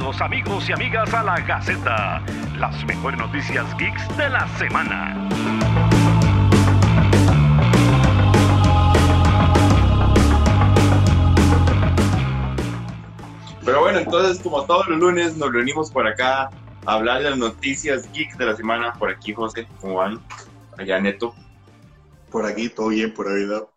Bienvenidos amigos y amigas a la Gaceta, las mejores noticias geeks de la semana. Pero bueno, entonces como todos los lunes nos reunimos por acá a hablar de las noticias geeks de la semana. Por aquí José, ¿cómo van? Allá Neto. Por aquí, todo bien, por ahí, ¿verdad?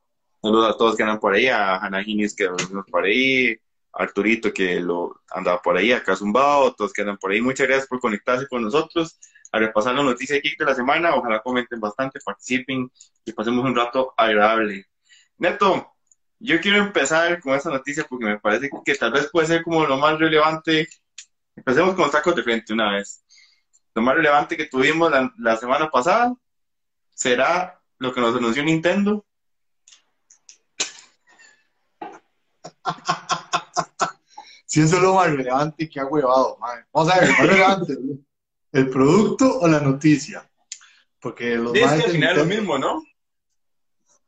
Saludos a todos que andan por ahí, a Hannah Ginis que andan por ahí, Arturito que lo andaba por ahí, a Kazumbao, todos que andan por ahí. Muchas gracias por conectarse con nosotros a repasar las noticias geek de la semana. Ojalá comenten bastante, participen y pasemos un rato agradable. Neto, yo quiero empezar con esta noticia porque me parece que tal vez puede ser como lo más relevante. Empecemos con tacos de frente una vez. Lo más relevante que tuvimos la, la semana pasada será lo que nos anunció Nintendo. Si eso es lo más relevante que ha huevado, madre. Vamos a ver, lo más relevante, ¿el producto o la noticia? Porque los es que al de final es lo mismo, ¿no?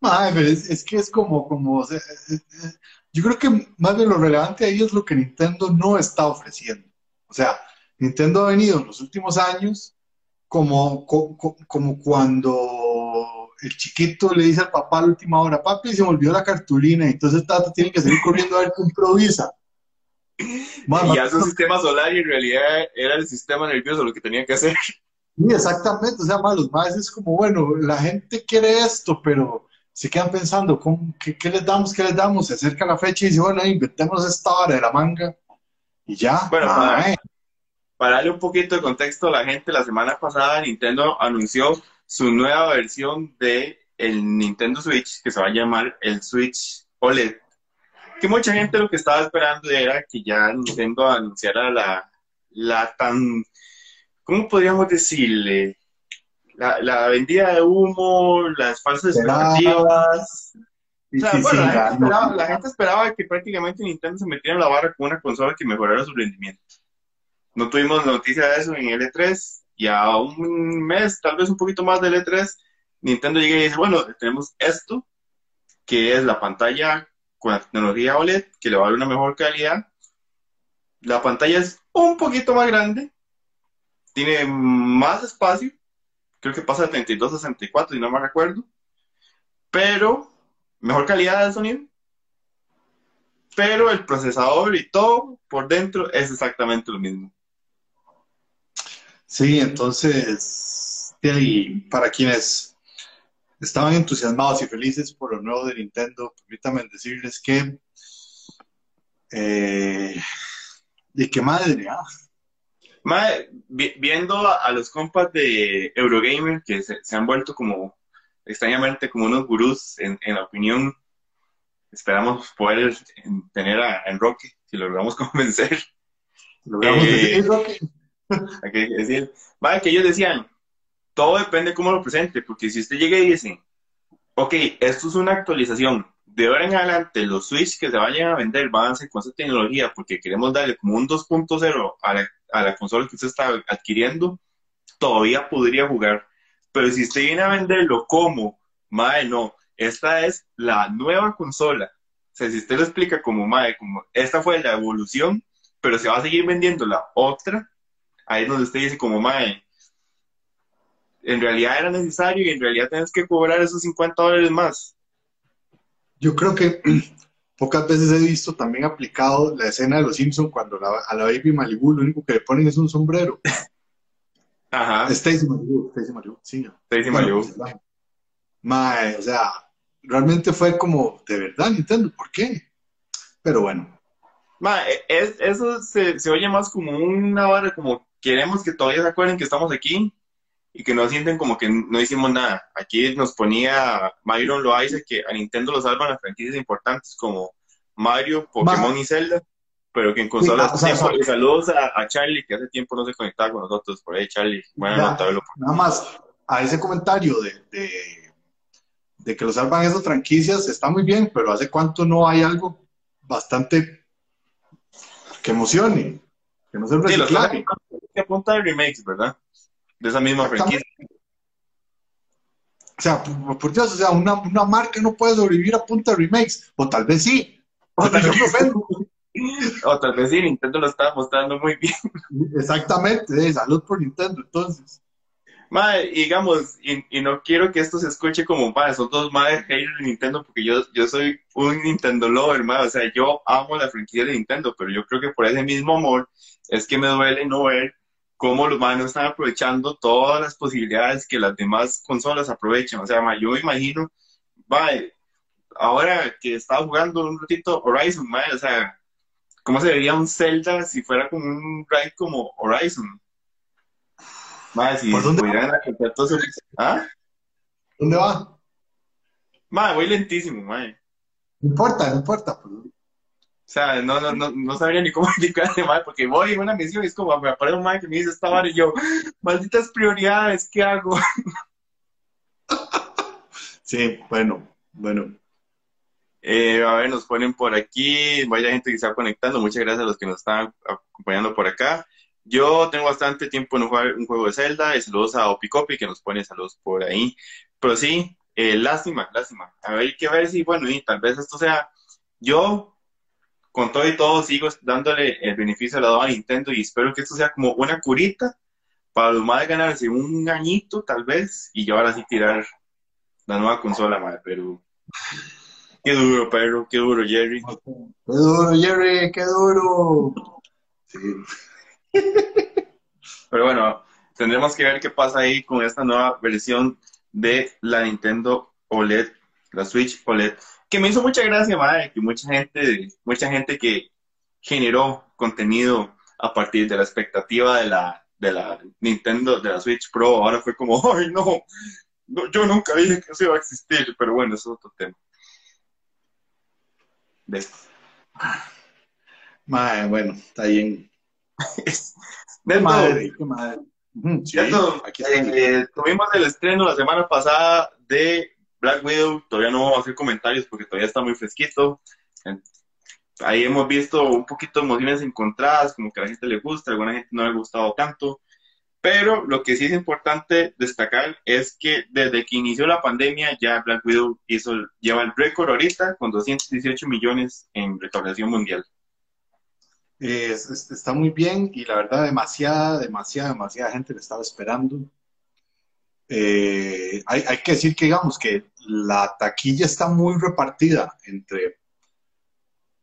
Madre, pero es, es que es como, como, o sea, eh, eh, yo creo que más bien lo relevante ahí es lo que Nintendo no está ofreciendo. O sea, Nintendo ha venido en los últimos años como, co- co- como cuando el chiquito le dice al papá a la última hora, papi, se me olvidó la cartulina, y entonces Tata tiene que salir corriendo a ver qué improvisa. Madre, Y ya su sistema solar y en realidad era el sistema nervioso lo que tenía que hacer. Sí, exactamente, o sea, más los más es como, bueno, la gente quiere esto, pero se quedan pensando, ¿cómo- qué, qué les damos? ¿Qué les damos? Se acerca la fecha y dice, bueno, inventemos esta hora de la manga y ya. Bueno, Mae, Para darle un poquito de contexto a la gente, la semana pasada Nintendo anunció su nueva versión de el Nintendo Switch, que se va a llamar el Switch OLED. Que mucha gente lo que estaba esperando era que ya Nintendo anunciara la, la tan, ¿cómo podríamos decirle? La, la vendida de humo, las falsas expectativas. sí, O sea, sí, bueno, sí, la, gente no. esperaba, la gente esperaba que prácticamente Nintendo se metiera en la barra con una consola que mejorara su rendimiento. No tuvimos noticia de eso en L3 y a un mes, tal vez un poquito más del L3, Nintendo llega y dice, bueno, tenemos esto, que es la pantalla con la tecnología OLED, que le va a dar una mejor calidad. La pantalla es un poquito más grande, tiene más espacio, creo que pasa de 32 a 64, si no me recuerdo, pero mejor calidad de sonido, pero el procesador y todo por dentro es exactamente lo mismo. Sí, entonces, de ahí, para quienes estaban entusiasmados y felices por lo nuevo de Nintendo, permítanme decirles que, eh, de qué madre, ¿ah? Vi- viendo a, a los compas de Eurogamer que se, se han vuelto como extrañamente como unos gurús en, en la opinión, esperamos poder en- tener a Enroque, si lo logramos convencer. Logramos Eh, decir, Roque, Hay que decir, Mae, que ellos decían, todo depende de cómo lo presente, porque si usted llega y dice, ok, esto es una actualización, de ahora en adelante los Switch que se vayan a vender van a ser con esa tecnología porque queremos darle como un 2.0 a la, a la consola que usted está adquiriendo, todavía podría jugar. Pero si usted viene a venderlo como, mae, no, esta es la nueva consola. O sea, si usted lo explica como, mae, como esta fue la evolución, pero se va a seguir vendiendo la otra, ahí es donde usted dice como, mae, en realidad era necesario y en realidad tienes que cobrar esos 50 dólares más. Yo creo que pocas veces he visto también aplicado la escena de los Simpsons cuando la- a la Baby Malibu lo único que le ponen es un sombrero. Ajá, Stacy Malibu, Stacy Malibu, sí. Stacy Malibu. pues, Mae, o sea, realmente fue como, de verdad, Nintendo, ¿por qué? Pero bueno, Ma, e- es, eso se, se oye más como una vara, como queremos que todavía se acuerden que estamos aquí y que no sienten como que no hicimos nada. Aquí nos ponía Myron Loaiza que a Nintendo lo salvan las franquicias importantes como Mario, Pokémon y Zelda, pero que en consolas. o sea, tiempo- o sea- y saludos a, a Charlie, que hace tiempo no se conectaba con nosotros. Por ahí, Charlie. Buena Ya. nota, nada más a ese comentario de, de, de que lo salvan esas franquicias, está muy bien, pero ¿hace cuánto no hay algo bastante que emocione? Que no sea un Sí. Que apunta de remakes, ¿verdad? De esa misma franquicia. O sea, por, por Dios, o sea, una, una marca no puede sobrevivir a punta de remakes, o tal vez sí. O tal vez. O tal vez sí, Nintendo lo estaba mostrando muy bien. Exactamente, eh, salud por Nintendo, entonces. Madre, digamos, y, y no quiero que esto se escuche como, madre, son todos madres haters de Nintendo, porque yo, yo soy un Nintendo lover, madre, o sea, yo amo la franquicia de Nintendo, pero yo creo que por ese mismo amor es que me duele no ver cómo los no están aprovechando todas las posibilidades que las demás consolas aprovechan, o sea, madre, yo me imagino, madre, ahora que estaba jugando un ratito Horizon, madre, o sea, ¿cómo se vería un Zelda si fuera como un ride como Horizon? Madre, si ¿Por dónde todos esos- ¿Ah? ¿Dónde va? Madre, voy lentísimo, madre. No importa, no importa. pues. O sea, no, no, no, no sabría ni cómo explicarle, madre, porque voy en una misión y es como, me aparece un madre que me dice esta vara y yo, malditas prioridades, ¿qué hago? Sí, bueno, bueno. Eh, a ver, nos ponen por aquí, vaya gente que está conectando, muchas gracias a los que nos están acompañando por acá. Yo tengo bastante tiempo en jugar un juego de Zelda, saludos a Opicopi que nos pone saludos por ahí. Pero sí, eh, lástima, lástima. A ver, hay que ver si, bueno, y tal vez esto sea, yo con todo y todo sigo dándole el beneficio de la duda a Nintendo y espero que esto sea como una curita para los más ganarse un añito tal vez y yo ahora sí tirar la nueva consola, madre, pero qué duro, perro, qué duro, Jerry. Qué duro, Jerry, qué duro. Sí. Pero bueno, tendremos que ver qué pasa ahí con esta nueva versión de la Nintendo OLED, la Switch OLED, que me hizo mucha gracia, madre, que mucha gente, mucha gente que generó contenido a partir de la expectativa de la, de la Nintendo, de la Switch Pro, ahora fue como, ay no, no, yo nunca dije que eso iba a existir, pero bueno, eso es otro tema. ¿Ves? Madre, bueno, está bien. Madre, qué madre. Sí, aquí eh, tuvimos el estreno la semana pasada de Black Widow. Todavía no vamos a hacer comentarios porque todavía está muy fresquito. Ahí hemos visto un poquito de emociones encontradas, como que a la gente le gusta, a alguna gente no le ha gustado tanto. Pero lo que sí es importante destacar es que desde que inició la pandemia ya Black Widow hizo, lleva el récord ahorita con 218 millones en recaudación mundial. Es- es- está muy bien y la verdad demasiada, demasiada, demasiada gente le estaba esperando. Eh, hay, hay que decir que digamos que la taquilla está muy repartida entre...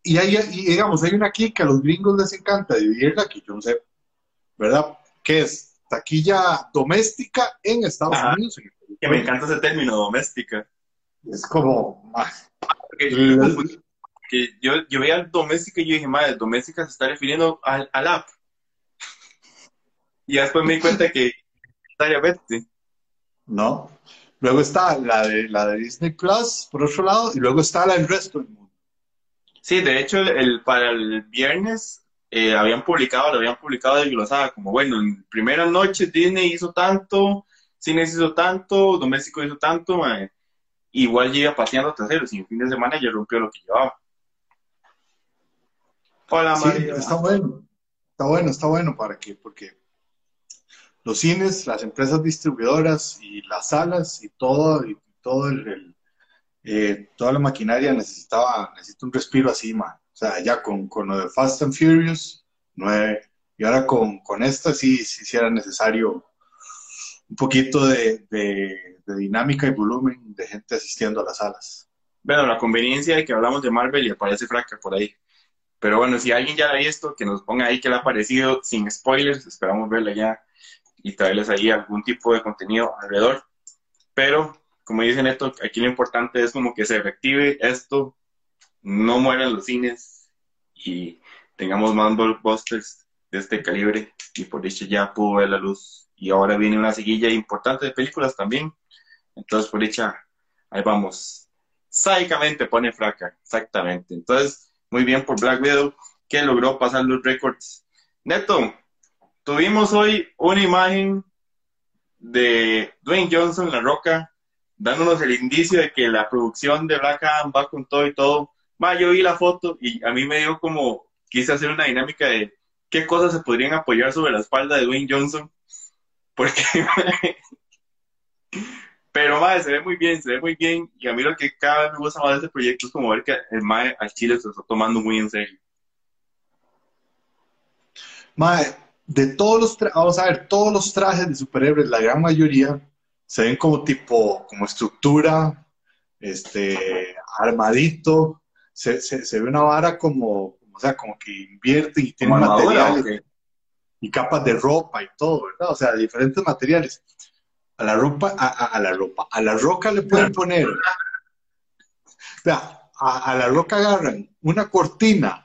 Y, hay, y digamos, hay una aquí que a los gringos les encanta dividirla, que yo no sé, ¿verdad? Que es taquilla doméstica en Estados Ajá. Unidos. Que me encanta ese término, doméstica. Es como... Porque yo confundí, porque yo, yo veía doméstica y yo dije, madre, doméstica se está refiriendo al, al app. Y después me di cuenta que. ¿no? Luego está la de, la de Disney Plus, por otro lado, y luego está la del resto del mundo. Sí, de hecho, el, para el viernes eh, habían publicado, lo habían publicado desglosada, como bueno, en primeras noches Disney hizo tanto, Cines hizo tanto, Doméstico hizo tanto, igual llega paseando traseros y en fin de semana ya rompió lo que llevaba. Hola, Sí, María. está bueno, está bueno, está bueno para que, porque los cines, las empresas distribuidoras y las salas y todo, y todo el, el, eh, toda la maquinaria necesitaba, necesita un respiro así, man. O sea, ya con, con lo de Fast and Furious 9, y ahora con, con esta sí, sí, sí era necesario un poquito de, de, de dinámica y volumen de gente asistiendo a las salas. Bueno, la conveniencia de que hablamos de Marvel y aparece Fraca por ahí. Pero bueno, si alguien ya la ha visto, que nos ponga ahí que le ha parecido sin spoilers. Esperamos verla ya y traerles ahí algún tipo de contenido alrededor. Pero, como dice Neto, aquí lo importante es como que se reactive esto, no mueran los cines y tengamos más blockbusters de este calibre. Y por dicho ya pudo ver la luz. Y ahora viene una seguilla importante de películas también. Entonces, por dicha, ahí vamos. Sádicamente pone fraca, exactamente. Entonces, muy bien por Black Widow, que logró pasar los récords. Neto, tuvimos hoy una imagen de Dwayne Johnson, La Roca, dándonos el indicio de que la producción de Black Adam va con todo y todo. Ma, yo vi la foto y a mí me dio como, quise hacer una dinámica de qué cosas se podrían apoyar sobre la espalda de Dwayne Johnson. Porque, pero madre, se ve muy bien, se ve muy bien. Y a mí lo que cada vez me gusta más de este proyecto es como ver que el mae al Chile se está tomando muy en serio. Mae, de todos los, tra- vamos a ver, todos los trajes de superhéroes, la gran mayoría, se ven como tipo, como estructura, este, armadito, se, se, se ve una vara como, o sea, como que invierten y tienen materiales ¿o qué? y capas de ropa y todo, ¿verdad? O sea, diferentes materiales. A la ropa, a, a- a la ropa, a la roca le pueden poner, vea, a, a la roca agarran una cortina,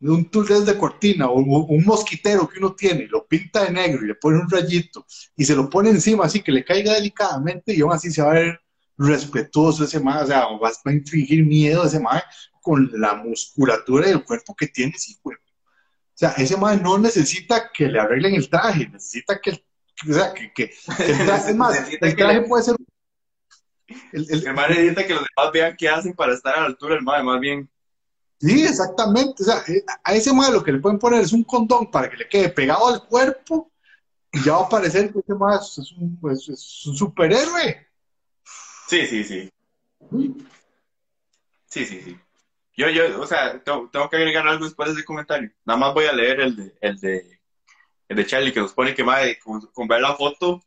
un turdel de cortina o un, mosquitero que uno tiene, lo pinta de negro y le pone un rayito y se lo pone encima así que le caiga delicadamente y aún así se va a ver respetuoso ese man, o sea, va a infligir miedo a ese man con la musculatura del cuerpo que tiene, sí, güey. O sea, ese man no necesita que le arreglen el traje, necesita que, o sea, que, que, que el traje, es más, Necesita el traje puede ser... el- el- El man necesita que los demás vean qué hacen para estar a la altura del man, más bien. Sí, exactamente. O sea, eh, a ese mae lo que le pueden poner es un condón para que le quede pegado al cuerpo y ya va a parecer que ese mae es un, superhéroe. Sí, sí, sí. Sí, sí, sí. Yo, yo, o sea, tengo, que agregar algo después de ese comentario. Nada más voy a leer el de, el de, el de Charlie, que nos pone que, madre, con, ver la foto,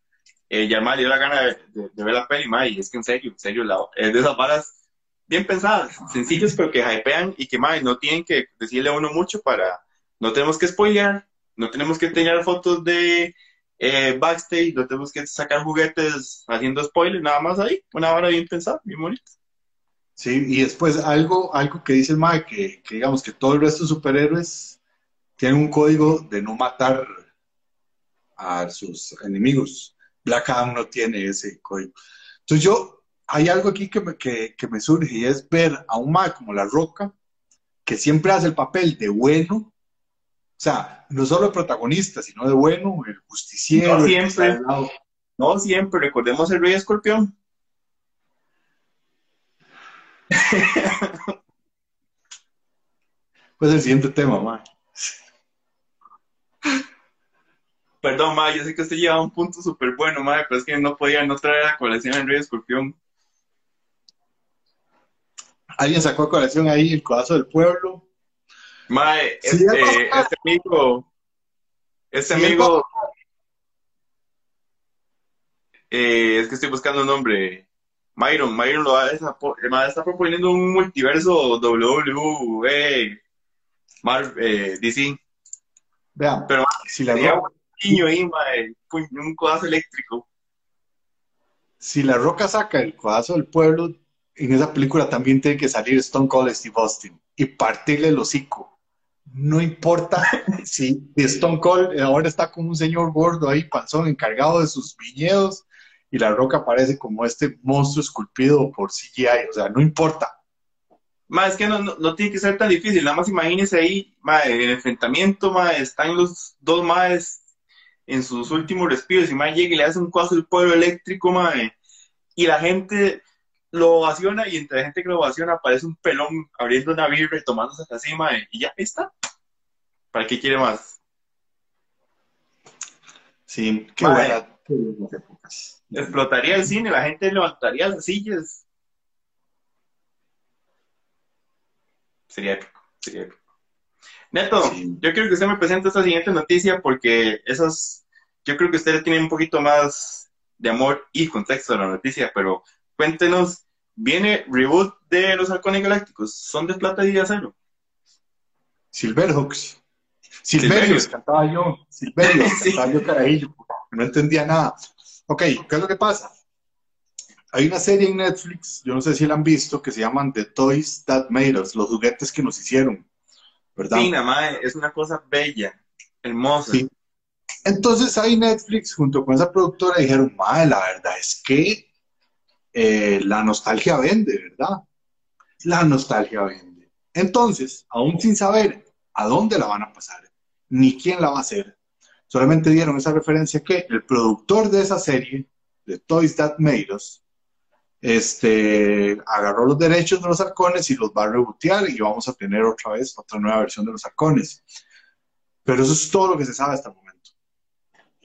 eh, ya madre, dio la gana de, ver la peli, madre, y es que en serio, en serio, es de esas varas bien pensadas, sencillas, pero que hypean y que, madre, no tienen que decirle a uno mucho para, no tenemos que spoilear, no tenemos que enseñar fotos de eh, backstage, no tenemos que sacar juguetes haciendo spoilers, nada más ahí, una vara bien pensada, bien bonita. Sí, y después algo, algo que dice el mae, que, que digamos que todo el resto de superhéroes tienen un código de no matar a sus enemigos. Black Adam no tiene ese código. Entonces yo, hay algo aquí que me, que, que me surge y es ver a un mae como La Roca, que siempre hace el papel de bueno, o sea, no solo el protagonista, sino de bueno, el justiciero, No siempre. No siempre, recordemos el Rey Escorpión. Pues el siguiente tema, mae. Perdón, ma, yo sé que usted lleva un punto súper bueno, ma, pero es que no podía no traer a colección el Rey Escorpión. Alguien sacó a colección ahí el codazo del pueblo. Ma, Sí, ya este, este amigo, este Sí, amigo, eh, es que estoy buscando un nombre. Myron, Myron lo eh, ma, está proponiendo un multiverso WWE, Mar- eh, DC. Vean, Pero, si la, roca, un niño ahí, ma, puñ- un codazo eléctrico. si la roca saca el codazo del pueblo, en esa película también tiene que salir Stone Cold Steve Austin y partirle el hocico. No importa si Stone Cold ahora está como un señor gordo ahí, panzón, encargado de sus viñedos, y la roca aparece como este monstruo esculpido por CGI. O sea, no importa. Ma, es que no, no, no tiene que ser tan difícil, nada más imagínese ahí, ma, el enfrentamiento, ma, están los dos maes en sus últimos respiros y ma llega y le hace un cuazo el pueblo eléctrico, ma, y la gente lo ovaciona y entre la gente que lo ovaciona aparece un pelón abriendo una birra y tomándose así, ma, y ya está. ¿Para qué quiere más? Sí, qué buena. Explotaría el cine, la gente levantaría las sillas. Sería épico, sería épico. Neto, Sí. yo quiero que usted me presente esta siguiente noticia porque esas, yo creo que usted tiene un poquito más de amor y contexto a la noticia, pero cuéntenos, viene reboot de los halcones galácticos, son de plata y de acero. Silverhawks. Silverius. Silverius, cantaba yo. Silverius, Sí. cantaba yo carajillo. No entendía nada. Ok, ¿qué es lo que pasa? Hay una serie en Netflix, yo no sé si la han visto, que se llaman The Toys That Made Us, los juguetes que nos hicieron, ¿verdad? Sí, más, es una cosa bella, hermosa. Sí. Entonces ahí Netflix, junto con esa productora, dijeron, madre, la verdad es que eh, la nostalgia vende, ¿verdad? La nostalgia vende. Entonces, aún sin saber a dónde la van a pasar, ni quién la va a hacer, solamente dieron esa referencia que el productor de esa serie, de Toys That Made Us, este, agarró los derechos de los halcones y los va a rebotear y vamos a tener otra vez otra nueva versión de los halcones. Pero eso es todo lo que se sabe hasta el momento.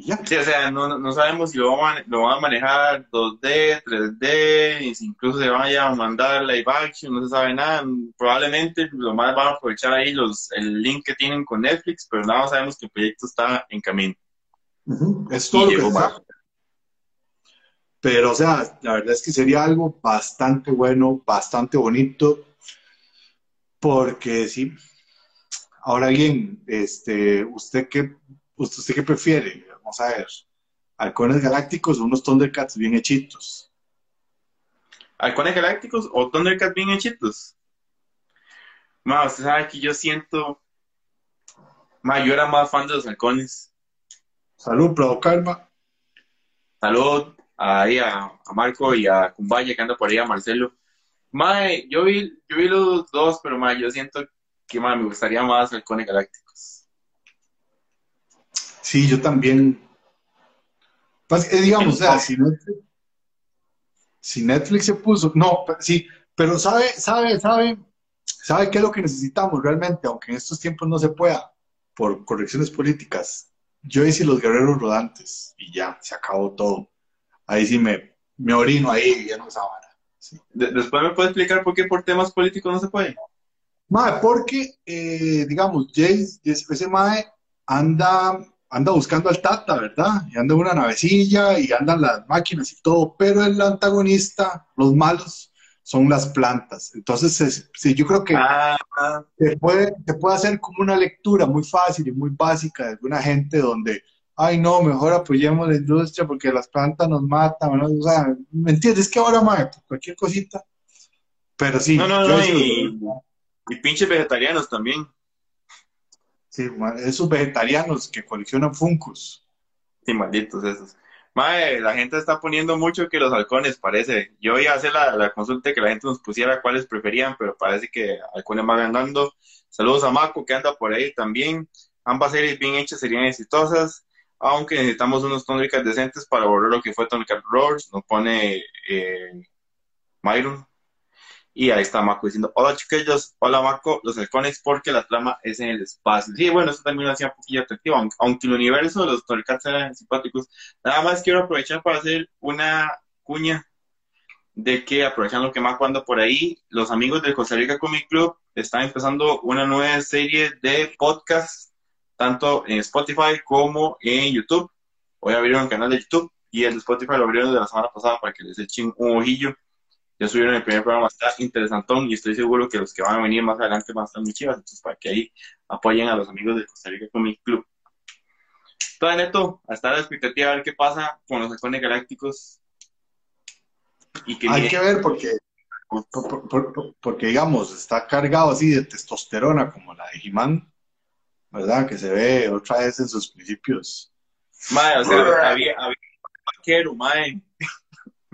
Y ya. Sí, o sea, no, no sabemos si lo van, a, lo van a manejar 2D, 3D, y si incluso se vaya a mandar live action, no se sabe nada. Probablemente lo más van a aprovechar ahí los, el link que tienen con Netflix, pero nada más sabemos que el proyecto está en camino. Es todo Y lo que. Pero, o sea, la verdad es que sería algo bastante bueno, bastante bonito, porque sí. Ahora bien, este, ¿usted qué, usted qué prefiere? Vamos a ver. Halcones galácticos o unos Thundercats bien hechitos. ¿Halcones Galácticos o Thundercats bien hechitos? Ma, usted sabe que yo siento. Ma, yo era más fan de los halcones. Salud, Prado Karma. Salud ahí a, a Marco y a Cumbaya que anda por ahí, a Marcelo. Mae, yo vi, yo vi los dos, pero mae, yo siento que mae, me gustaría más Halcones Galácticos. Sí, yo también. Pues, eh, digamos, o sea, si Netflix, si Netflix se puso, no, sí, pero sabe, sabe, sabe, sabe qué es lo que necesitamos realmente, aunque en estos tiempos no se pueda, por correcciones políticas. Yo hice los guerreros rodantes y ya, se acabó todo. Ahí sí me, me orino ahí viendo esa vara. Sí. De- después me puede explicar por qué por temas políticos no se puede. Mae, porque, eh, digamos, Jace, ese mae anda, anda buscando al Tata, ¿verdad? Y anda en una navecilla y andan las máquinas y todo, pero el antagonista, los malos, son las plantas. Entonces, es- sí, yo creo que Ah, se puede, se puede hacer como una lectura muy fácil y muy básica de alguna gente donde, ay, no, mejor apoyemos la industria porque las plantas nos matan, ¿no? O sea, ¿me entiendes? Es que ahora, mae, cualquier cosita. Pero sí, no, no, yo no, y, y pinches vegetarianos también. Sí, esos vegetarianos que coleccionan funcos. Sí, malditos esos. Mae, la gente está poniendo mucho que los halcones, parece. Yo iba a hacer la, la consulta que la gente nos pusiera cuáles preferían, pero parece que halcones va ganando. Saludos a Mako, que anda por ahí también. Ambas series bien hechas serían exitosas, aunque necesitamos unos Thundercats decentes para borrar lo que fue Thundercat Roars. Nos pone eh, Myron. Y ahí está Mako diciendo, hola chiquillos, hola Mako, los halcones porque la trama es en el espacio. Sí, bueno, eso también lo hacía un poquillo atractivo, aunque, el universo de los Thundercats eran simpáticos. Nada más quiero aprovechar para hacer una cuña de que aprovechando que Mako anda por ahí, los amigos del Costa Rica Comic Club están empezando una nueva serie de podcasts, tanto en Spotify como en YouTube. Hoy abrieron el canal de YouTube y el de Spotify lo abrieron de la semana pasada para que les echen un ojillo. Ya subieron el primer programa, está interesantón y estoy seguro que los que van a venir más adelante van a estar muy chivas, entonces para que ahí apoyen a los amigos del Costa Rica Comic Club. Todo neto, a estar a la expectativa a ver qué pasa con los halcones galácticos. Y que Hay que ver porque, por- por- por- porque, digamos, está cargado así de testosterona como la de He-Man, ¿verdad? Que se ve otra vez en sus principios. Mae, o sea, había, había un vaquero, mae.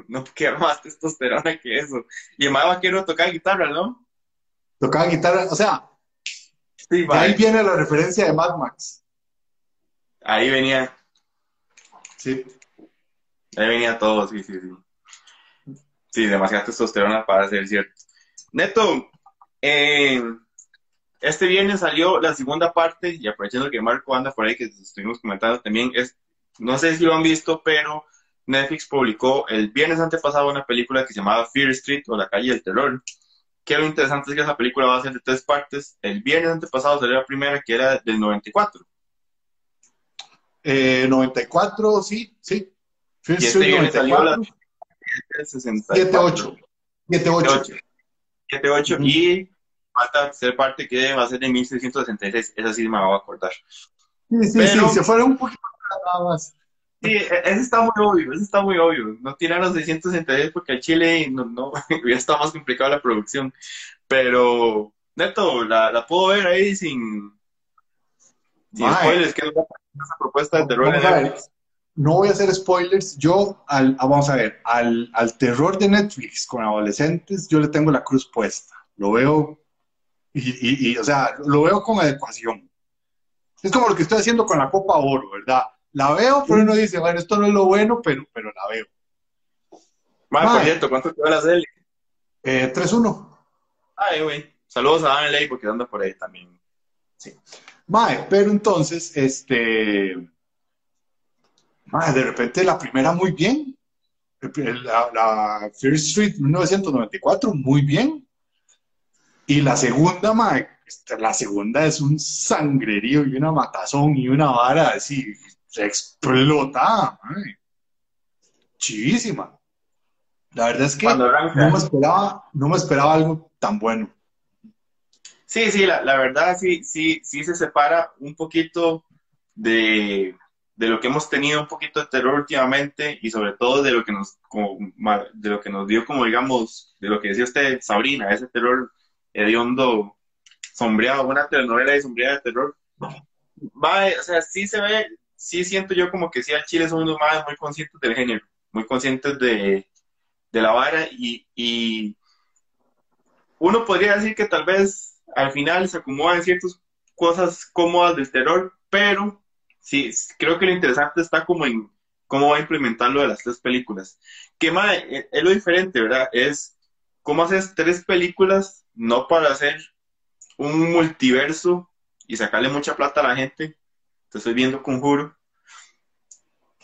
No quiero más testosterona que eso. Y el mae vaquero tocaba guitarra, ¿no? Tocaba guitarra, o sea, Sí, de ahí viene la referencia de Mad Max. Ahí venía, Sí. ahí venía todo, sí, sí, sí. Sí, demasiada testosterona para ser cierto. Neto, eh, este viernes salió la segunda parte, y aprovechando que Marco anda por ahí, que estuvimos comentando también, es, no sé si lo han visto, pero Netflix publicó el viernes antepasado una película que se llamaba Fear Street o La Calle del Terror. Que lo interesante es que esa película va a ser de tres partes. El viernes antepasado salió la primera, que era del 94. Eh, 94, sí, sí. Y este Street viernes salió la 94, del 64. 78. 78. 78. 78 Ujú. y falta la tercera parte que va a ser de 1666. Esa sí me va a acordar. Sí, sí, Pero- sí, se fueron un poquito nada más. Sí, e- ese está muy obvio, ese está muy obvio. No tiraron 666 porque al Chile no, no, ya está más complicada la producción. Pero, neto, la, la puedo ver ahí sin, sin spoilers, que es una esa propuesta de. Netflix. No voy a hacer spoilers. Yo, al, ah, vamos a ver, al, al terror de Netflix con adolescentes, yo le tengo la cruz puesta. Lo veo, y, y- y, o sea, lo veo con adecuación. Es como lo que estoy haciendo con la Copa Oro, ¿verdad? La veo, pero uno dice, bueno, esto no es lo bueno, pero, pero la veo. Mae, por cierto, ¿cuánto te va la serie? Eh, 3-1. Ay, güey. Saludos a Dan Ley porque anda por ahí también. Mae, pero entonces, este. mae, de repente la primera muy bien. La, la Fear Street 1994, muy bien. Y la segunda, mae, la segunda es un sangrerío y una matazón y una vara así, explota. Chivísima. La verdad es que no me, esperaba, no me esperaba algo tan bueno. Sí, sí, la, la, verdad sí, sí, sí se separa un poquito de, de, lo que hemos tenido un poquito de terror últimamente y sobre todo de lo que nos como, de lo que nos dio como digamos, de lo que decía usted, Sabrina, ese terror hediondo sombreado, una telenovela de sombreada de terror. Va, o sea, sí se ve, sí siento yo como que sí al Chile son unos más muy conscientes del género, muy conscientes de, de la vara y, y, uno podría decir que tal vez al final se acomodan ciertas cosas cómodas del terror, pero sí, creo que lo interesante está como en cómo va a implementar lo de las tres películas. Que más e, es lo diferente, ¿verdad? Es cómo haces tres películas, no para hacer un multiverso y sacarle mucha plata a la gente. Te estoy viendo Conjuro.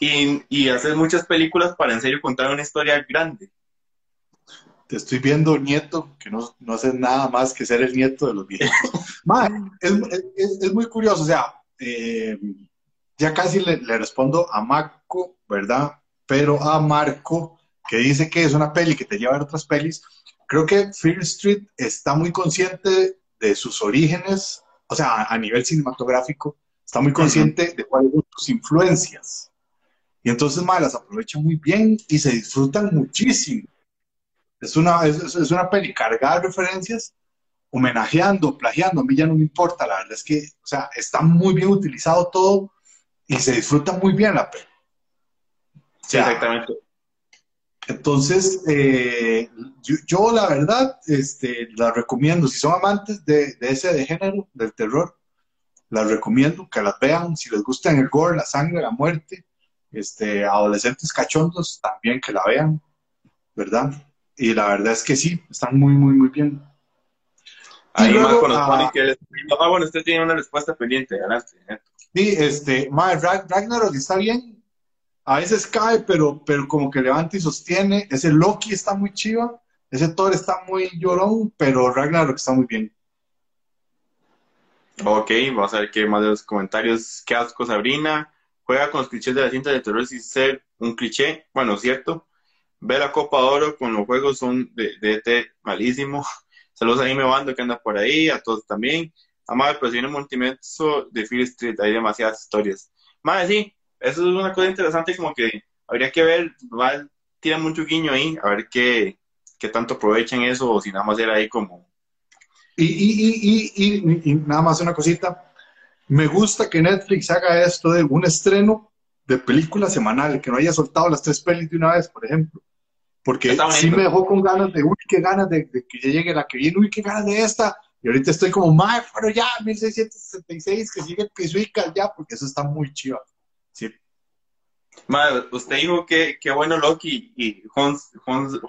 Y, y hacer muchas películas para en serio contar una historia grande. Te estoy viendo nieto, que no, no hace nada más que ser el nieto de los viejos. es, es, es, muy curioso, o sea, eh, ya casi le, le, respondo a Marco, ¿verdad? Pero a Marco, que dice que es una peli que te lleva a ver otras pelis, creo que Fear Street está muy consciente de sus orígenes, o sea, a, nivel cinematográfico, está muy consciente de cuáles son sus influencias. Y entonces, madre, las aprovecha muy bien y se disfrutan muchísimo. Es una, es, es una peli cargada de referencias, homenajeando, plagiando, a mí ya no me importa, la verdad es que, o sea, está muy bien utilizado todo y se disfruta muy bien la peli. Sí, exactamente. Entonces, eh, yo, la verdad, este, la recomiendo. Si son amantes de, ese de género, del terror, las recomiendo que las vean. Si les gusta el gore, la sangre, la muerte, este, adolescentes cachondos, también que la vean, ¿verdad? Y la verdad es que sí, están muy, muy, muy bien. Ahí luego, con los ah, que ah, bueno, usted tiene una respuesta pendiente, ganaste. ¿eh? Sí, este, Ragnarok está bien, a veces cae, pero, pero como que levanta y sostiene. Ese Loki está muy chiva, ese Thor está muy llorón, pero Ragnarok está muy bien. Ok, vamos a ver qué más de los comentarios. Qué asco, Sabrina. Juega con los clichés de la cinta de terror sin ser un cliché. Bueno, cierto. Ve la Copa de Oro con los juegos son de, de ET malísimo. Saludos a me Bando que anda por ahí, a todos también. Amable, pero si viene multiverso de Fear Street, hay demasiadas historias. Más, sí, eso es una cosa interesante, como que habría que ver, va, tira mucho guiño ahí, a ver qué, qué tanto aprovechan eso o si nada más era ahí como... Y, y, y, y, nada más una cosita, me gusta que Netflix haga esto de un estreno de película semanal, que no haya soltado las tres pelis de una vez, por ejemplo. Porque sí me dejó con ganas de, uy, qué ganas de, que llegue la que viene, uy, qué ganas de esta. Y ahorita estoy como, más, pero ya, 1666, que sigue Pisuica ya, porque eso está muy chido. Sí. Madre, usted dijo que, que bueno Loki y Hans, Hans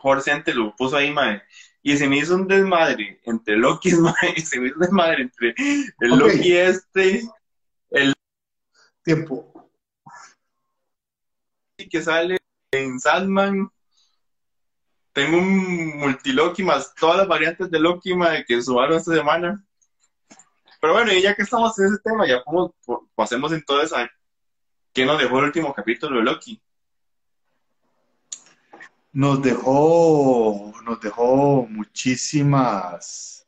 lo puso ahí, madre. Y se me hizo un desmadre entre Loki, madre, se me hizo un desmadre entre el Loki este, el tiempo que sale en Sandman. Tengo un multiloki más todas las variantes de Loki, madre, que subaron esta semana. Pero bueno, y ya que estamos en ese tema, ya como pasemos entonces a ¿Qué nos dejó el último capítulo de Loki? Nos dejó, nos dejó muchísimas.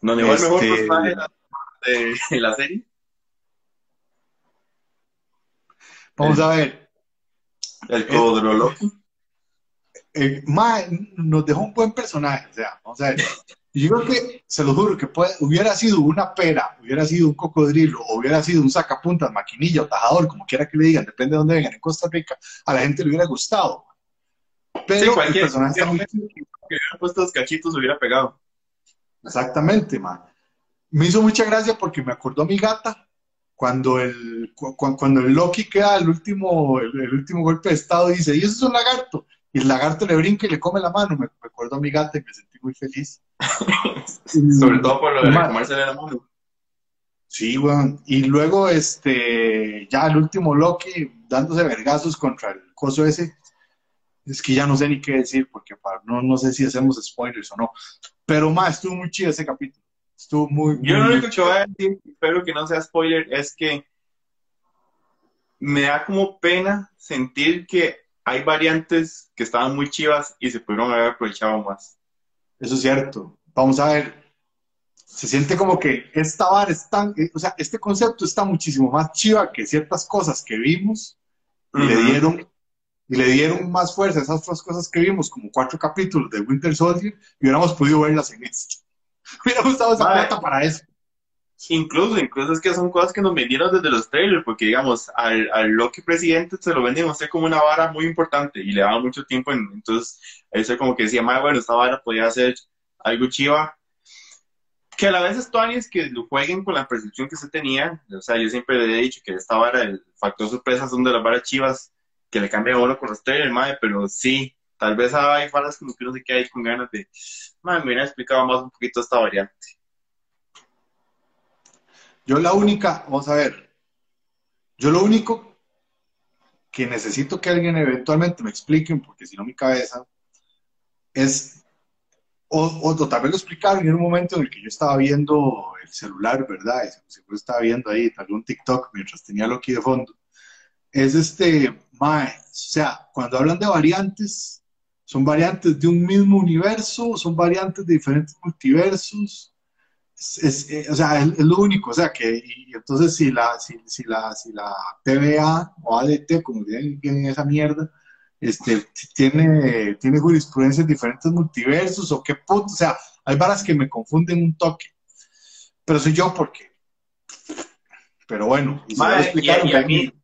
¿Nos dejó el mejor este, personaje de, la serie? Vamos a ver. El Codro Loki. Eh, nos dejó un buen personaje, o sea, vamos a ver. Y yo creo que, se lo juro, que puede, hubiera sido una pera, hubiera sido un cocodrilo, hubiera sido un sacapuntas, maquinilla o tajador, como quiera que le digan, depende de dónde vengan, en Costa Rica, a la gente le hubiera gustado. Pero sí, el personaje muy... que hubiera puesto los cachitos hubiera pegado. Exactamente, man. Me hizo mucha gracia porque me acordó a mi gata cuando el, cuando el Loki queda el último, el, último golpe de estado dice, y eso es un lagarto. Y el lagarto le brinca y le come la mano. Me, me acordó a mi gata y me sentí muy feliz. Sobre todo por lo de comerse la mano. Sí, weón. Y luego, este, ya el último Loki dándose vergazos contra el coso ese. Es que ya no sé ni qué decir, porque para, no, no sé si hacemos spoilers o no. Pero más, estuvo muy chido ese capítulo. Estuvo muy, Yo lo único que voy a decir, espero que no sea spoiler, es que me da como pena sentir que hay variantes que estaban muy chivas y se pudieron haber aprovechado más. Eso es cierto. Vamos a ver. Se siente como que esta vara es tan, eh, o sea, este concepto está muchísimo más chiva que ciertas cosas que vimos y le Ujú. dieron y le dieron más fuerza a esas otras cosas que vimos, como cuatro capítulos de Winter Soldier, y hubiéramos podido verlas en esto. Hubiéramos dado esa plata para eso. Incluso, incluso es que son cosas que nos vendieron desde los trailers, porque digamos, al, al Loki presidente se lo venden a usted como una vara muy importante y le daba mucho tiempo. En, entonces, eso como que decía, "Mae, bueno, esta vara podía ser algo chiva. Que a la vez es es que lo jueguen con la percepción que se tenía. O sea, yo siempre le he dicho que esta vara, el factor sorpresa son de las varas chivas que le cambian a uno con los trailers, mae, pero sí, tal vez hay varas como que uno se queda ahí con ganas de, mae, me hubiera explicado más un poquito esta variante. Yo la única, vamos a ver, yo lo único que necesito que alguien eventualmente me explique, porque si no mi cabeza, es, o, o tal vez lo explicaron en un momento en el que yo estaba viendo el celular, ¿verdad? Y seguro estaba viendo ahí algún TikTok mientras tenía lo aquí de fondo. Es este, mae, o sea, cuando hablan de variantes, son variantes de un mismo universo, son variantes de diferentes multiversos. Es, es, eh, o sea, es, es, lo único, o sea, que y entonces si la, si, si la, si la TVA o ADT, como tienen esa mierda, este, tiene, tiene jurisprudencia en diferentes multiversos o qué puto, o sea, hay varas que me confunden un toque, pero soy yo porque, pero bueno, y, Madre, y, a, y, a mí,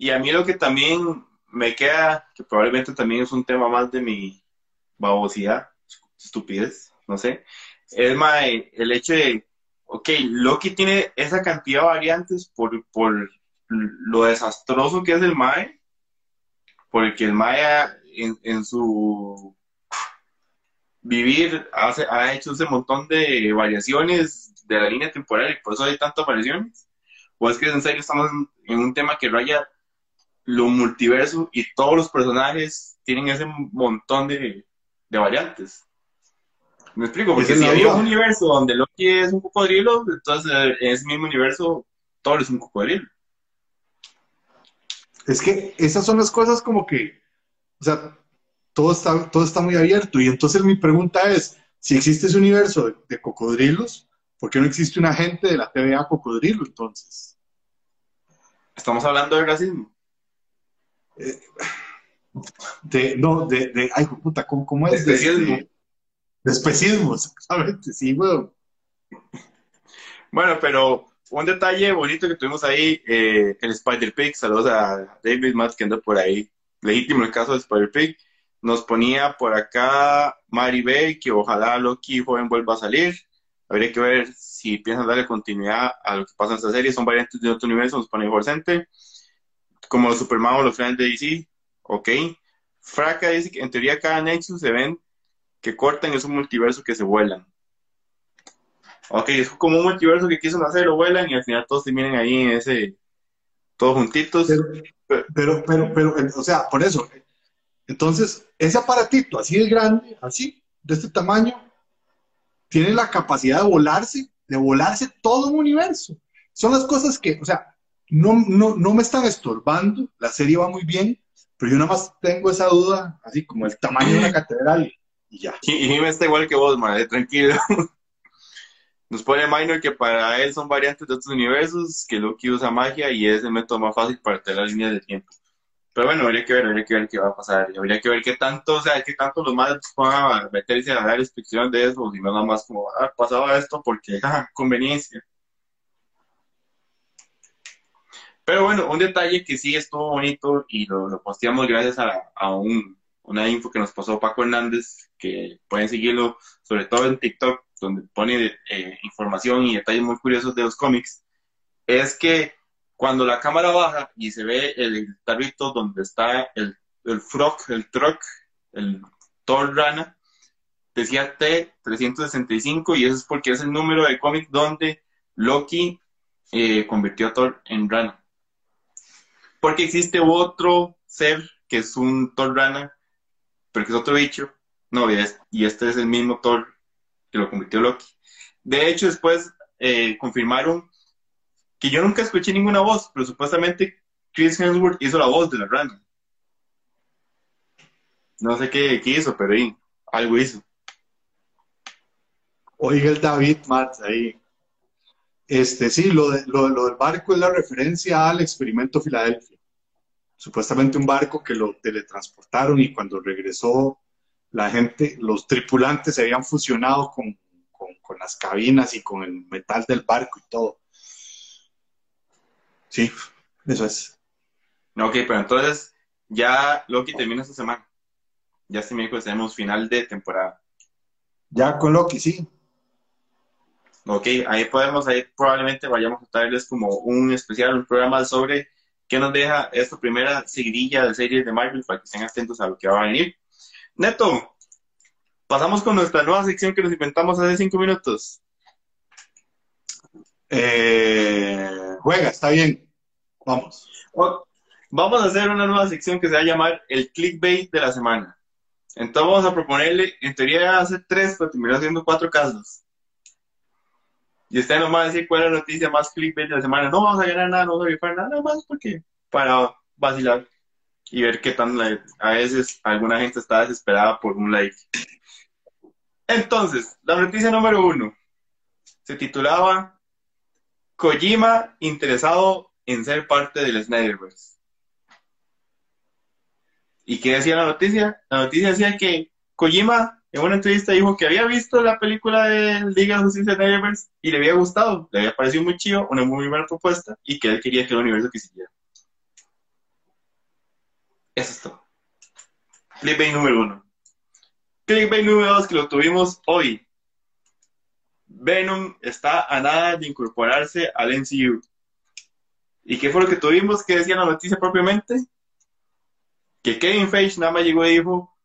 y a mí lo que también me queda, que probablemente también es un tema más de mi babosidad, estupidez, no sé, es más el hecho de, ok, Loki tiene esa cantidad de variantes por, por lo desastroso que es el Mae, porque el Mae en, en su vivir hace, ha hecho ese montón de variaciones de la línea temporal y por eso hay tantas variaciones. O es que en serio estamos en, un tema que raya lo multiverso y todos los personajes tienen ese montón de, de variantes. Me explico, porque si hay un universo donde Loki es un cocodrilo, entonces en ese mismo universo Thor es un cocodrilo. Es que esas son las cosas como que, o sea, todo está, todo está muy abierto. Y entonces mi pregunta es, si existe ese universo de, de cocodrilos, ¿por qué no existe un agente de la TVA cocodrilo entonces? Estamos hablando de racismo. Eh, de, no, de, de, ay, puta, ¿cómo, cómo es? De, especismo. de, de especismo, exactamente, sí, weón. Bueno, pero un detalle bonito que tuvimos ahí, eh, el Spider-Pig, saludos a David Matt que anda por ahí, legítimo el caso de Spider-Pig, nos ponía por acá Mary Bay, que ojalá Loki joven vuelva a salir, habría que ver si piensan darle continuidad a lo que pasa en esta serie, son variantes de otro universo, nos pone Jorge Center, como los Superman o los fans de DC, ok, Fraca dice que en teoría cada Nexus se ven que cortan es un multiverso que se vuelan. Ok, es como un multiverso que quiso hacer, lo vuelan y al final todos terminan ahí en ese, todos juntitos. Pero, pero, pero, pero, o sea, por eso, entonces, ese aparatito así de grande, así, de este tamaño, tiene la capacidad de volarse, de volarse todo un universo. Son las cosas que, o sea, no, no, no me están estorbando, la serie va muy bien, pero yo nada más tengo esa duda, así como el tamaño de una catedral y ya. Y, y me está igual que vos, madre, tranquilo. Nos pone Minor que para él son variantes de otros universos, que Loki usa magia y es el método más fácil para tener las líneas de tiempo. Pero bueno, habría que ver, habría que ver qué va a pasar. Y habría que ver qué tanto, o sea, qué tanto los madres van a meterse a dar explicación de eso, si no nada más como, ah, pasaba esto porque, ah, conveniencia. Pero bueno, un detalle que sí estuvo bonito y lo, lo posteamos gracias a, un, una info que nos pasó Paco Hernández, que pueden seguirlo sobre todo en TikTok, donde pone eh, información y detalles muy curiosos de los cómics, es que cuando la cámara baja y se ve el tarrito donde está el, el frog, el truck, el Thor Rana, decía T365 y eso es porque es el número de cómic donde Loki eh, convirtió a Thor en rana. Porque existe otro ser que es un Thor rana, pero que es otro bicho. No, y, y este es el mismo Thor que lo convirtió Loki. De hecho, después eh, confirmaron que yo nunca escuché ninguna voz, pero supuestamente Chris Hemsworth hizo la voz de la rana. No sé qué, hizo, pero algo hizo. Oiga el David Martz ahí. Este, sí, lo, de, lo, lo, del barco es la referencia al experimento Filadelfia. Supuestamente un barco que lo teletransportaron y cuando regresó la gente, los tripulantes se habían fusionado con, con, con las cabinas y con el metal del barco y todo. Sí, eso es. Ok, pero entonces ya Loki termina esta semana. Ya este miércoles tenemos final de temporada. Ya con Loki, sí. Ok, ahí podemos, ahí probablemente vayamos a traerles como un especial, un programa sobre qué nos deja esta primera seguidilla de series de Marvel para que estén atentos a lo que va a venir. Neto, pasamos con nuestra nueva sección que nos inventamos hace cinco minutos. Eh, juega, está bien. Vamos. Vamos a hacer una nueva sección que se va a llamar el clickbait de la semana. Entonces vamos a proponerle, en teoría hace tres, pero terminó haciendo cuatro casos. Y usted nos va a decir cuál es la noticia más clickbait de la semana. No vamos a ganar nada, no vamos a rifar nada más porque para vacilar y ver qué tan a veces alguna gente está desesperada por un like. Entonces, la noticia número uno se titulaba Kojima interesado en ser parte del Snyderverse. ¿Y qué decía la noticia? La noticia decía que Kojima en una entrevista dijo que había visto la película de Liga de Justicia de y le había gustado, le había parecido muy chido, una muy buena propuesta y que él quería que el universo quisiera. Eso es todo. Clickbait número uno. Clickbait número dos que lo tuvimos hoy. Venom está a nada de incorporarse al MCU. ¿Y qué fue lo que tuvimos? ¿Qué decía la noticia propiamente? Que Kevin Feige nada más llegó y dijo,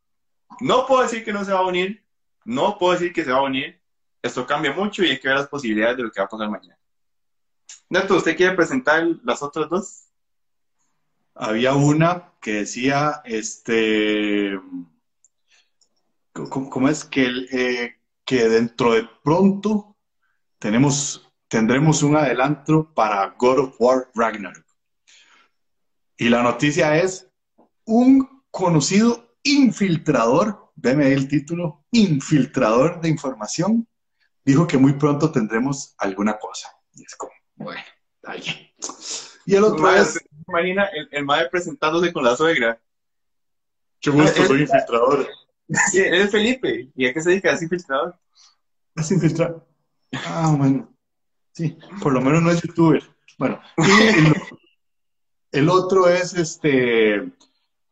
no puedo decir que no se va a unir, no puedo decir que se va a unir. Esto cambia mucho y hay que ver las posibilidades de lo que va a pasar mañana. Neto, ¿usted quiere presentar las otras dos? Había una que decía, este, ¿cómo, es que, eh, que dentro de pronto tenemos, tendremos un adelanto para God of War Ragnarok? Y la noticia es un conocido infiltrador, deme el título, infiltrador de información, dijo que muy pronto tendremos alguna cosa. Y es como, bueno, ahí. Y el otro es... Imagina el, el madre presentándose con la suegra. Qué gusto, soy infiltrador. Sí, es Felipe. ¿Y a qué se dedica? ¿Es infiltrador? Es infiltrador. Ah, bueno. Sí, por lo menos no es youtuber. Bueno, y el otro es este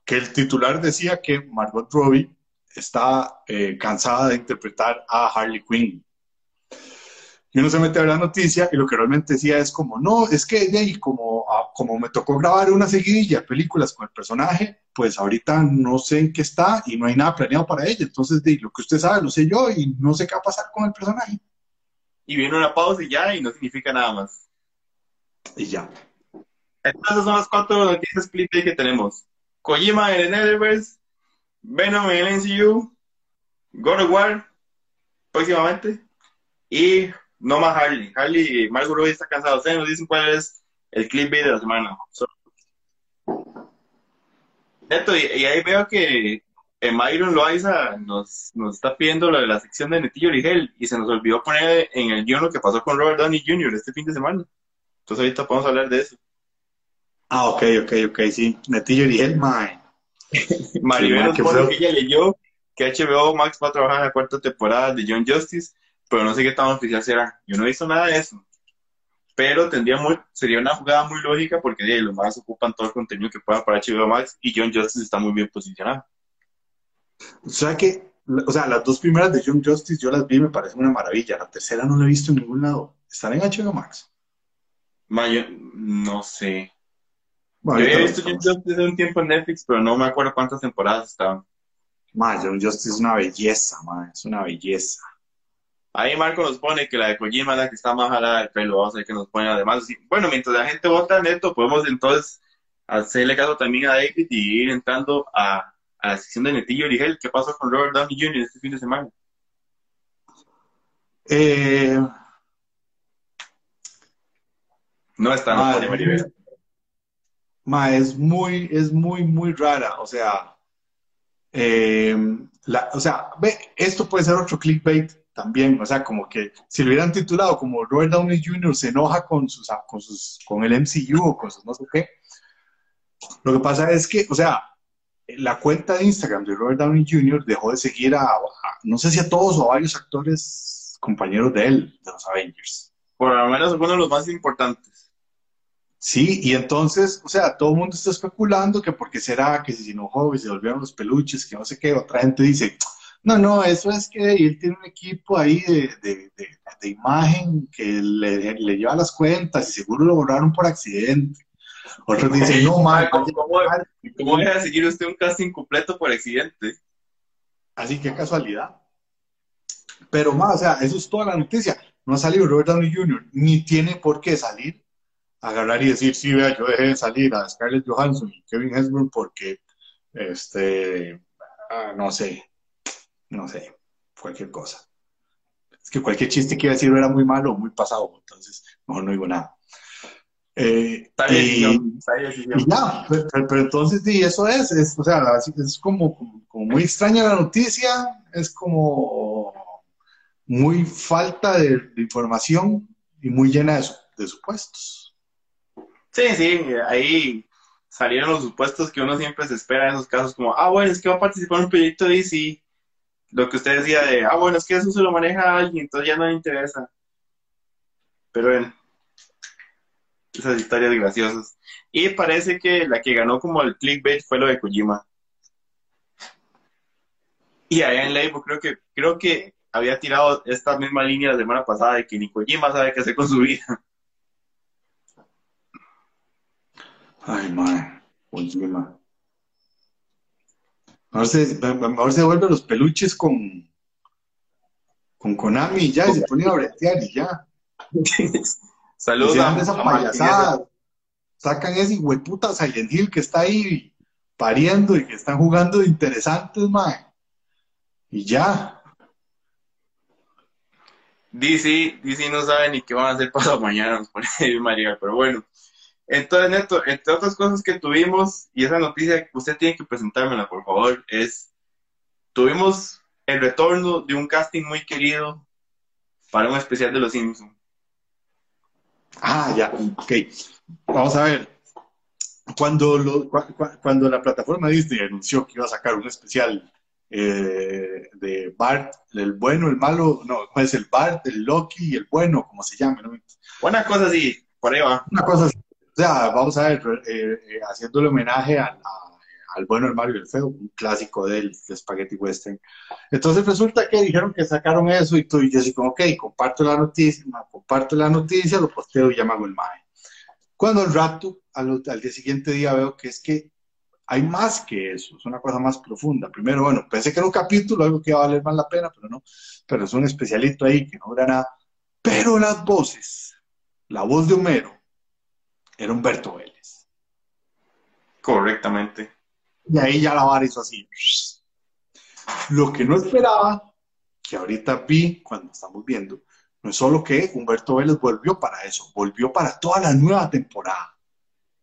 que el titular decía que Margot Robbie está eh, cansada de interpretar a Harley Quinn. Y uno se mete a ver la noticia y lo que realmente decía es como, no, es que de como, ah, como me tocó grabar una seguidilla de películas con el personaje, pues ahorita no sé en qué está y no hay nada planeado para ella. Entonces, de, lo que usted sabe lo sé yo y no sé qué va a pasar con el personaje. Y viene una pausa y ya, y no significa nada más. Y ya. Entonces son las cuatro noticias que tenemos. Kojima en el Netherverse, Venom en el NCU, God of War próximamente y no más Harley. Harley, Margot Robbie está cansado. Ustedes nos dicen cuál es el clip de la semana. Esto, y, ahí veo que Myron Loaiza nos, nos está pidiendo lo de la sección de Netillo Rigel y se nos olvidó poner en el guion lo que pasó con Robert Downey Jr. este fin de semana. Entonces ahorita podemos hablar de eso. Ah, ok, ok, ok, sí. Netillo y el mae. Maribel que que ella leyó que HBO Max va a trabajar en la cuarta temporada de John Justice, pero no sé qué tan oficial será. Yo no he visto nada de eso. Pero tendría muy, sería una jugada muy lógica porque los más ocupan todo el contenido que pueda para HBO Max y John Justice está muy bien posicionado. O sea que, o sea, las dos primeras de John Justice yo las vi y me parecen una maravilla. La tercera no la he visto en ningún lado. ¿Están en HBO Max? no sé. Yo había visto John Justice hace un tiempo en Netflix, pero no me acuerdo cuántas temporadas estaban. Ma, John Justice es una belleza, ma, es una belleza. Ahí Marco nos pone que la de Kojima es la que está más jalada del pelo. Vamos a ver que nos pone además. Bueno, mientras la gente vota neto, podemos entonces hacerle caso también a David y ir entrando a, a la sección de Netillo Origel. ¿Qué pasó con Robert Downey Jr. este fin de semana? Eh, No está, no Maribel. Ma, es muy, es muy, muy rara. O sea, eh, la- o sea, ve, esto puede ser otro clickbait también. O sea, como que si lo hubieran titulado como Robert Downey Jr. se enoja con sus, con sus, con el MCU o con sus no sé qué. Lo que pasa es que, o sea, la cuenta de Instagram de Robert Downey Jr. dejó de seguir a, a- no sé si a todos o a varios actores compañeros de él, de los Avengers. Por lo menos uno de los más importantes. Sí, y entonces, o sea, todo el mundo está especulando que por qué será que si se enojó y se volvieron los peluches, que no sé qué, otra gente dice, no, no, eso es que él tiene un equipo ahí de, de- de- de imagen que le, le lleva las cuentas y seguro lo borraron por accidente. Otros dicen, no, man, ¿Cómo, cómo, cómo seguir usted un casting completo por accidente? así que casualidad. Pero más, o sea, eso es toda la noticia. No ha salido Robert Downey Jr., ni tiene por qué salir, agarrar y decir, sí, vea, yo dejé de salir a Scarlett Johansson y Kevin Hemsworth porque, este, ah, no sé, no sé, cualquier cosa. Es que cualquier chiste que iba a decir era muy malo o muy pasado, entonces mejor no digo nada. Eh, y- y ya, pero, pero- entonces sí, eso es, es, o sea, es como, como, como muy extraña la noticia, es como muy falta de, de información y muy llena de supuestos. Sí, sí, ahí salieron los supuestos que uno siempre se espera en esos casos, como, ah, bueno, es que va a participar en un proyecto de DC. Lo que usted decía de, ah, bueno, es que eso se lo maneja alguien, entonces ya no le interesa. Pero bueno, esas historias graciosas. Y parece que la que ganó como el clickbait fue lo de Kojima. Y allá en Leibo creo que, creo que había tirado esta misma línea la semana pasada de que ni Kojima sabe qué hacer con su vida. Ay, madre, Kojima. Mejor se, mejor se vuelven los peluches con, con Konami y ya, y se ponen a bretear y ya. Saludos a, esa a payasada. Sacan ese hueputa Silent Hill que está ahí pariendo y que están jugando de interesantes, mae. Y ya. DC, DC no sabe ni qué van a hacer pasado mañana, nos pone ahí María, pero bueno. Entonces, Neto, entre otras cosas que tuvimos, y esa noticia que usted tiene que presentármela, por favor, es, tuvimos el retorno de un casting muy querido para un especial de Los Simpsons. Ah, ya, ok. Vamos a ver. Cuando, lo- cu- cu- cuando la plataforma Disney anunció que iba a sacar un especial eh, de Bart, el bueno, el malo, no, ¿cuál es el Bart, el Loki y el bueno, como se llame, ¿no? Una cosa así, por ahí va. Una cosa así. O sea, vamos a ver, eh, eh, haciéndole homenaje al, a- al bueno, el malo y el feo, un clásico del de Spaghetti Western. Entonces resulta que dijeron que sacaron eso y tú y yo así como, ok, comparto la noticia, comparto la noticia, lo posteo y hago el maje. Cuando al rato, al, al día siguiente día veo que es que hay más que eso, es una cosa más profunda. Primero, bueno, pensé que era un capítulo, algo que iba a valer más la pena, pero no, pero es un especialito ahí que no dura nada. Pero las voces, la voz de Homero, era Humberto Vélez. Correctamente. Y ahí ya la vara hizo así. Lo que no esperaba, que ahorita vi cuando estamos viendo, no es solo que Humberto Vélez volvió para eso, volvió para toda la nueva temporada.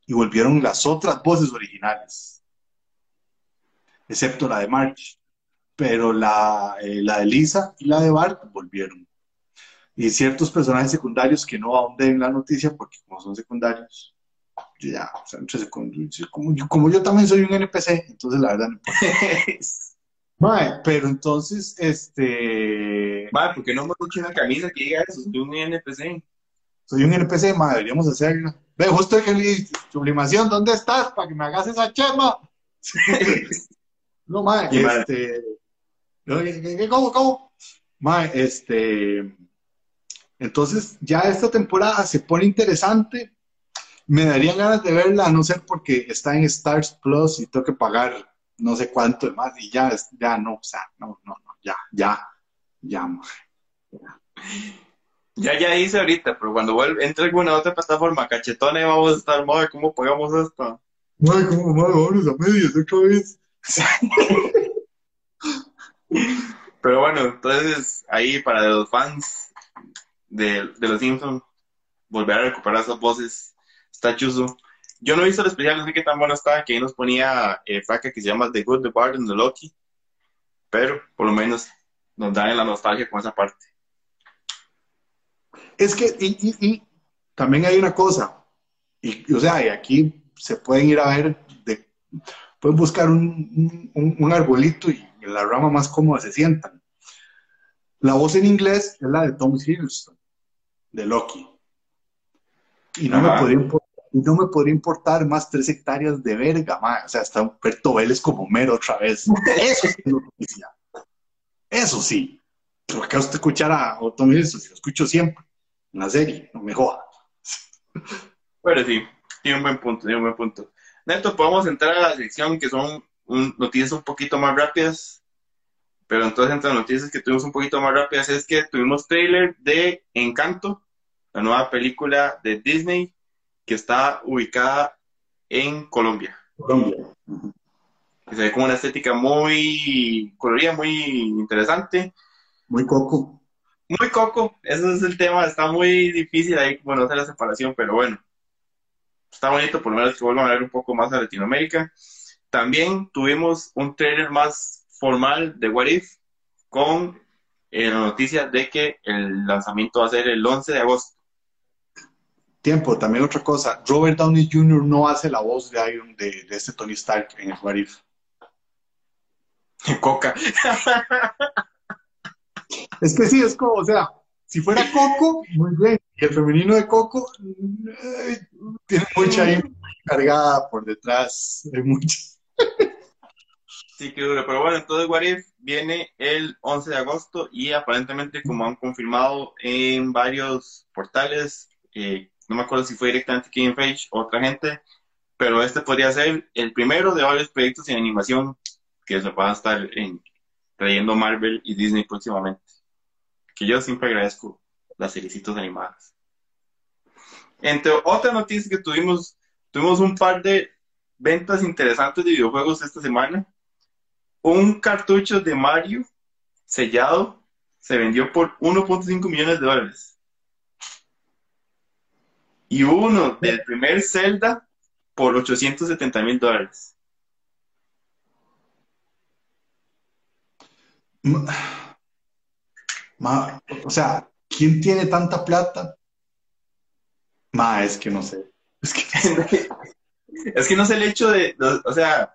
Y volvieron las otras voces originales, excepto la de March. Pero la, eh, la de Lisa y la de Bart volvieron. Y ciertos personajes secundarios que no ahondé en la noticia, porque como son secundarios, yo ya, o sea, entre secundarios, como, yo- como yo también soy un NPC, entonces la verdad no. Mae, pero entonces, este, Vale, ¿por qué no hemos hecho una camisa que diga eso? Soy un NPC. soy un NPC, mae, deberíamos hacerla. Ve, justo que sublimación, ¿dónde estás? Para que me hagas esa chema. no, mae, mae. este, no, ¿qué- qué- qué- ¿cómo, cómo? Mae, este, entonces ya esta temporada se pone interesante. Me darían ganas de verla, a no ser porque está en Stars Plus y tengo que pagar no sé cuánto de más y ya, es- ya no, o sea, no, no, no, ya, ya, ya, mae. Ya, ya hice ahorita, pero cuando vuelva, entre alguna otra plataforma cachetona y vamos a estar, madre, ¿cómo pagamos esto? Madre, como madre, vámonos a medias otra vez. Pero bueno, entonces ahí para los fans de, los Simpsons, volver a recuperar esas voces está chuzo. Yo no he visto el especial, no sé qué tan bueno está, que ahí nos ponía eh, que se llama The Good, The Bad and The Lucky, pero por lo menos nos dan la nostalgia con esa parte. Es que, y, y- también hay una cosa, y, o sea, aquí se pueden ir a ver, de, pueden buscar un, un- un arbolito y en la rama más cómoda se sientan. La voz en inglés es la de Tom Hiddleston, de Loki. Y no, me podría, impor- y no me podría importar más tres hectáreas de verga, ma. O sea, está Humberto Vélez como mero otra vez. Eso sí es noticia. Eso sí. Pero acá usted escuchara a Tom Hiddleston, si lo escucho siempre en la serie, no me joda. Pero sí, tiene un buen punto, tiene un buen punto. Neto, podemos entrar a la sección que son un- noticias un poquito más rápidas. Pero entonces, entre las noticias que tuvimos un poquito más rápidas es que tuvimos trailer de Encanto, la nueva película de Disney que está ubicada en Colombia. Colombia. Que se ve como una estética muy colorida, muy interesante. Muy coco. Muy coco, ese es el tema, está muy difícil ahí, bueno, hacer la separación, pero bueno, está bonito por lo menos que vuelvan a ver un poco más a Latinoamérica. También tuvimos un trailer más formal de What If con eh, la noticia de que el lanzamiento va a ser el 11 de agosto. Tiempo, también otra cosa. Robert Downey Jr. no hace la voz de Iron de, de este Tony Stark en el What If. Coca. Es que sí, es como, o sea, si fuera Coco, muy bien. Y el femenino de Coco eh, tiene mucha ahí cargada por detrás. Hay mucha. Sí, que duro. Pero bueno, entonces What If viene el 11 de agosto y aparentemente, como han confirmado en varios portales, eh, no me acuerdo si fue directamente Kevin Feige o otra gente, pero este podría ser el primero de varios proyectos en animación que se a estar en, trayendo Marvel y Disney próximamente. Que yo siempre agradezco las seriecitos animadas. Entre otras noticias que tuvimos, tuvimos un par de ventas interesantes de videojuegos esta semana. Un cartucho de Mario sellado se vendió por 1.5 millones de dólares. Y uno del primer Zelda por 870 mil dólares. Ma, o sea, ¿quién tiene tanta plata? Ma, es que no sé. Es que Es que no sé el hecho de, de- o sea,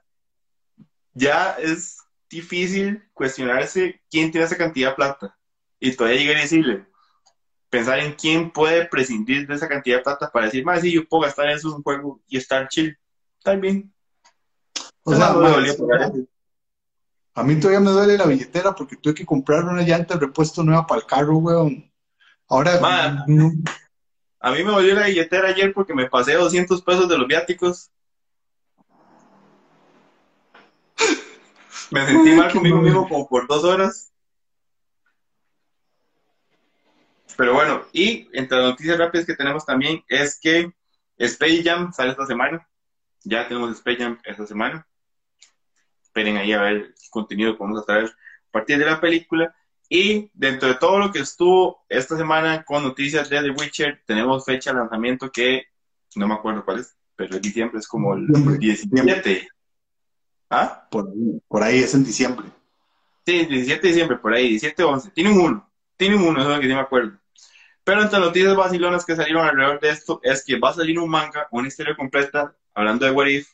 ya es difícil cuestionarse quién tiene esa cantidad de plata. Y todavía llegar y decirle, pensar en quién puede prescindir de esa cantidad de plata para decir, más si yo puedo gastar en eso en un juego y estar chill. O sea, No me dolió eso. a mí todavía me duele la billetera porque tuve que comprar una llanta de repuesto nueva para el carro, weón. Ahora, Ma. no- A mí me volvió la billetera ayer porque me pasé 200 pesos de los viáticos. Me sentí mal conmigo mismo como por dos horas. Pero bueno, y entre las noticias rápidas que tenemos también es que Space Jam sale esta semana. Ya tenemos Space Jam esta semana. Esperen ahí a ver qué contenido que vamos a traer a partir de la película. Y dentro de todo lo que estuvo esta semana con noticias de The Witcher, tenemos fecha de lanzamiento que no me acuerdo cuál es, pero es diciembre, es como el Diciembre. 17. ¿Ah? por, ahí, por ahí es en diciembre. Sí, 17 de diciembre, por ahí, 17 o 11. Tienen uno, tienen uno, eso es lo que sí me acuerdo. Pero entre las noticias vacilonas que salieron alrededor de esto es que va a salir un manga, una historia completa, hablando de What If,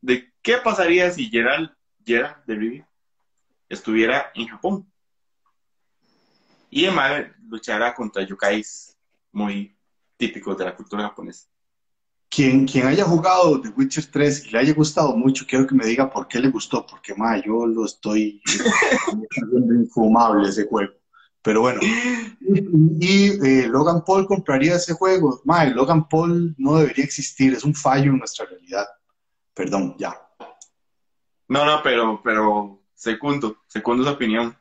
de qué pasaría si Gerald, Gerald de Rivia estuviera en Japón. Y además luchará contra yokais muy típicos de la cultura japonesa. Quien, quien haya jugado The Witcher 3 y le haya gustado mucho, quiero que me diga por qué le gustó, porque ma, yo lo estoy haciendo infumable ese juego. Pero bueno, y, eh, Logan Paul compraría ese juego. Ma, Logan Paul no debería existir, es un fallo en nuestra realidad. Perdón, ya. No, no, pero, pero, segundo, segundo su opinión.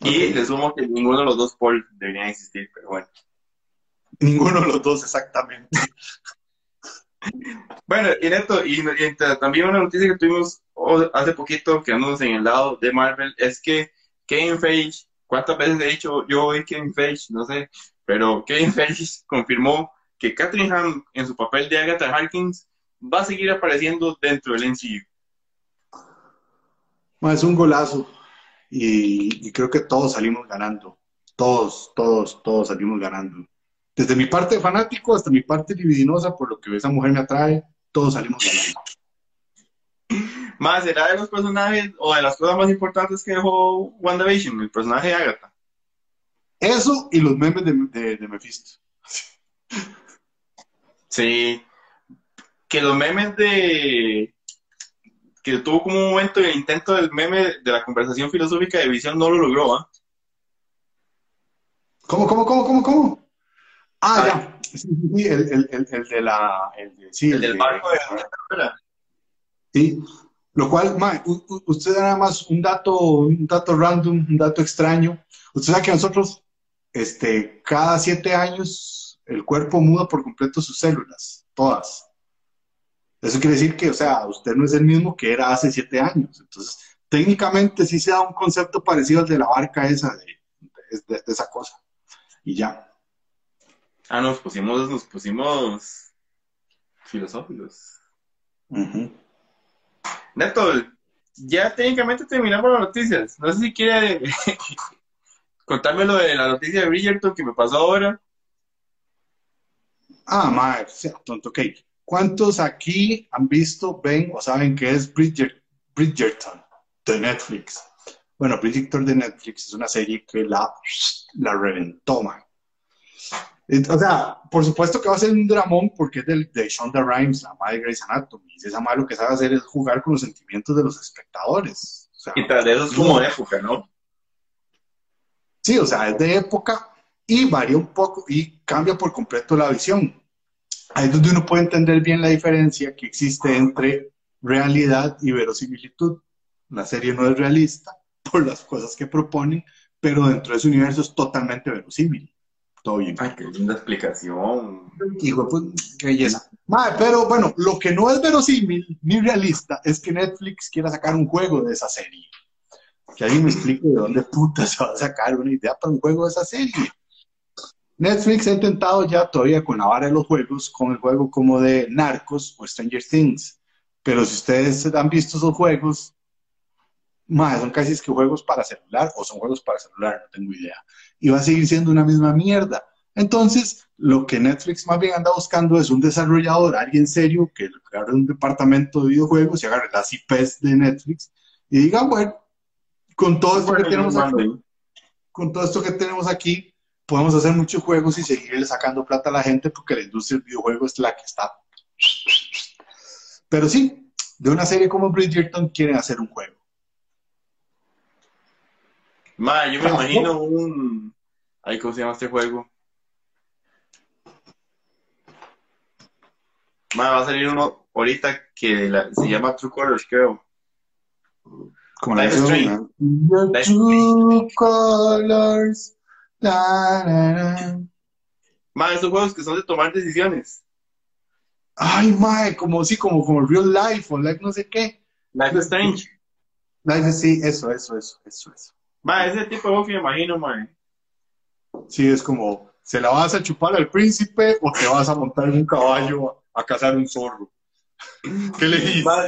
Y le sumo que ninguno de los dos Paul deberían existir, pero bueno. Ninguno de los dos exactamente. Bueno, y Neto, y, y también una noticia que tuvimos o- hace poquito, quedándonos en el lado de Marvel, es que Kevin Feige, ¿cuántas veces he dicho yo hoy Kevin Feige? No sé, pero Kevin Feige confirmó que Catherine Ham en su papel de Agatha Harkins va a seguir apareciendo dentro del MCU. Es un golazo. Y creo que todos salimos ganando. Todos, todos, todos salimos ganando. Desde mi parte fanático hasta mi parte libidinosa, por lo que esa mujer me atrae, todos salimos ganando. Más, ¿será de los personajes o de las cosas más importantes que dejó WandaVision, el personaje de Agatha? Eso y los memes de, de, de Mephisto. Sí. Que los memes de. Que tuvo como un momento el intento del meme de la conversación filosófica de Visión no lo logró, ¿ah? ¿Cómo, cómo, cómo, cómo, cómo? Ah, ya. Sí, sí, sí, el, el, el, el de la. El, de, sí, El del de- barco de. Sí. Lo cual, ma, usted nada más un dato, un dato random, un dato extraño. Usted sabe que nosotros, este, cada siete años, el cuerpo muda por completo sus células, todas. Eso quiere decir que, o sea, usted no es el mismo que era hace siete años. Entonces, técnicamente sí se da un concepto parecido al de la barca esa, de, de- de- de esa cosa. Y ya. Ah, nos pusimos, nos pusimos filosóficos. Ujú. Neto, ya técnicamente terminamos las noticias. No sé si quiere contarme lo de la noticia de Bridgerton que me pasó ahora. Ah, madre, sea tonto, ok. ¿Cuántos aquí han visto, ven o saben qué es Bridger- Bridgerton de Netflix? Bueno, Bridgerton de Netflix es una serie que la, la reventó, man. O sea, por supuesto que va a ser un dramón porque es del- de Shonda Rhimes, la madre de Grey's Anatomy. Esa madre lo que sabe hacer es jugar con los sentimientos de los espectadores. O sea, Y de eso es como de época, ¿no? Sí, o sea, es de época y varía un poco y cambia por completo la visión. Ahí es donde uno puede entender bien la diferencia que existe entre realidad y verosimilitud. La serie no es realista por las cosas que proponen, pero dentro de ese universo es totalmente verosímil. Todo bien. Ay, qué linda explicación. Hijo de pu- qué belleza. Mae, pero bueno, lo que no es verosímil ni realista es que Netflix quiera sacar un juego de esa serie. Que alguien me explique de dónde puta se va a sacar una idea para un juego de esa serie. Netflix ha intentado ya todavía con la vara de los juegos, con el juego como de Narcos o Stranger Things. Pero si ustedes han visto esos juegos, mae, son casi es que juegos para celular o son juegos para celular, no tengo idea. Y va a seguir siendo una misma mierda. Entonces, lo que Netflix más bien anda buscando es un desarrollador, alguien serio, que agarre un departamento de videojuegos y agarre las IPs de Netflix y diga, bueno, con todo esto que tenemos aquí, con todo esto que tenemos aquí, podemos hacer muchos juegos y seguirle sacando plata a la gente porque la industria del videojuego es la que está. Pero sí, de una serie como Bridgerton quieren hacer un juego. Ma, yo me imagino un. Ay, ¿cómo se llama este juego? Ma, va a salir uno ahorita que la- se llama True Colors, creo. Como la Life Strange. True colors. Na, na. Ma, esos juegos que son de tomar decisiones. Ay, mae, como sí, como, como real life o life no sé qué. Life is Strange. Life sí, eso, eso, eso, eso, eso. Ma, ese tipo de que me imagino, ma. Sí, es como, ¿se la vas a chupar al príncipe o te vas a montar en un caballo a, a cazar un zorro? ¿Qué le dices? Ma,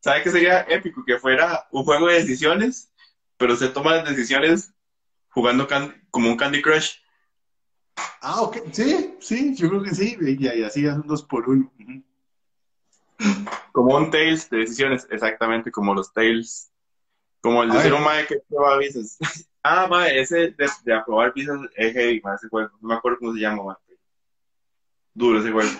¿Sabe qué sería épico? Que fuera un juego de decisiones, pero se toma las decisiones jugando can- como un Candy Crush. Ah, ok, sí, sí, yo creo que sí, y, y así hacen dos por uno. Como un Tails de decisiones, exactamente como los Tails. Como el de ser un mae que prueba visas. ah, mae, ese de, de aprobar visas es heavy, mae, ese juego. No me acuerdo cómo se llama, mae. Duro ese juego.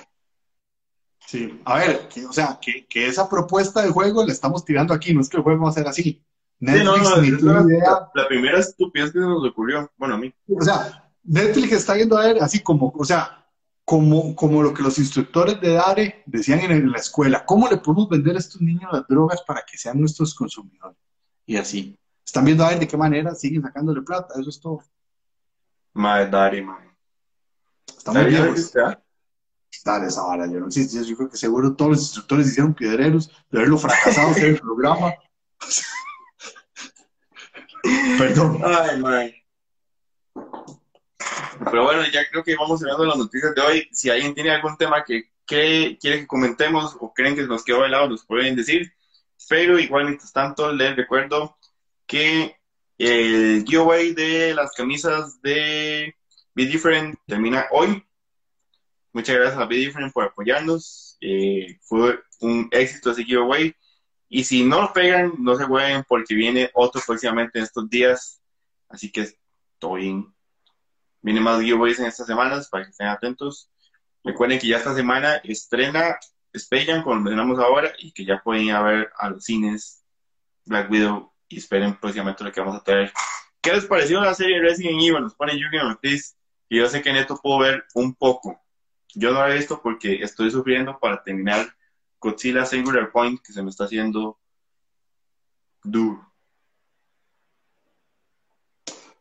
Sí, a ver, que, o sea, que, que esa propuesta de juego la estamos tirando aquí, no es que el juego va a ser así. Sí, Netflix no, no, ni es la, idea, la- primera estupidez que se nos ocurrió. Bueno, a mí. o sea, Netflix está viendo a ver así como, o sea, como, como lo que los instructores de DARE decían en, en la escuela, ¿cómo le podemos vender a estos niños las drogas para que sean nuestros consumidores? Y así. Están viendo a ver de qué manera siguen sacándole plata, eso es todo. Madre, Dari, madre. Estamos Dari, viejos. ¿no existe, ah? Dale, esa vara, yo no sé, yo creo que seguro todos los instructores hicieron piedreros de verlo fracasado en el programa. Perdón. Ay, madre. Pero bueno, ya creo que vamos cerrando las noticias de hoy. Si alguien tiene algún tema que, que quiere que comentemos o creen que nos quedó de lado, nos pueden decir. Pero igual, mientras tanto, les recuerdo que el giveaway de las camisas de Be Different termina hoy. Muchas gracias a Be Different por apoyarnos. Eh, fue un éxito ese giveaway. Y si no lo pegan, no se jueguen porque viene otro próximamente en estos días. Así que estoy Vienen más giveaways en estas semanas para que estén atentos. Recuerden que ya esta semana estrena Space Jam, como mencionamos ahora, y que ya pueden ir a ver a los cines Black Widow y esperen próximamente lo que vamos a traer. ¿Qué les pareció la serie Resident Evil? Nos pone Yugi Ortiz. Y yo sé que Neto puedo ver un poco. Yo no lo he visto porque estoy sufriendo para terminar Godzilla Singular Point, que se me está haciendo duro.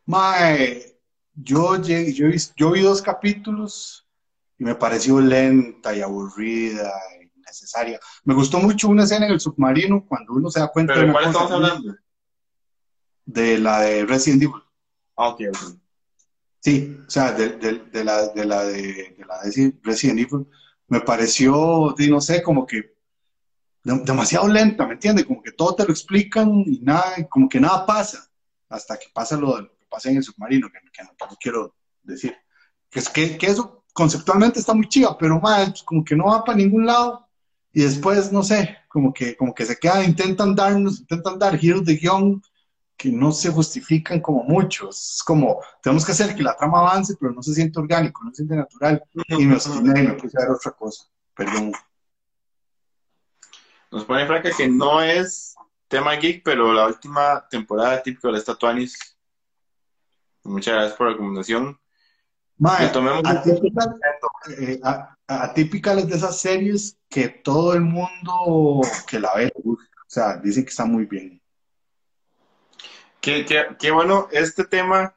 Mae, yo, yo, yo vi dos capítulos y me pareció lenta y aburrida innecesaria. Me gustó mucho una escena en el submarino cuando uno se da cuenta ¿Pero de cuál estamos hablando? de la de Resident Evil. Ah, ok, ok. Sí, o sea, de, de- de la, de la de, de la de Resident Evil me pareció, no sé, como que de- demasiado lenta, ¿me entiendes? Como que todo te lo explican y nada, como que nada pasa, hasta que pasa lo, de lo que pasa en el submarino, que, que no, que no quiero decir. Que es que, que eso conceptualmente está muy chiva, pero mal, como que no va para ningún lado y después, no sé, como que, como que se quedan, intentan darnos, intentan dar giros de guion que no se justifican como muchos. Es como, tenemos que hacer que la trama avance, pero no se siente orgánico, no se siente natural. Y me obstiné y me puse a ver otra cosa. Perdón. Nos pone Franca que no es tema geek, pero la última temporada típica de la Statuanis. Muchas gracias por la recomendación. Mae, tomemos eh, a- a- atípica es de esas series que todo el mundo que la ve. O sea, dicen que está muy bien. Qué, qué- qué bueno este tema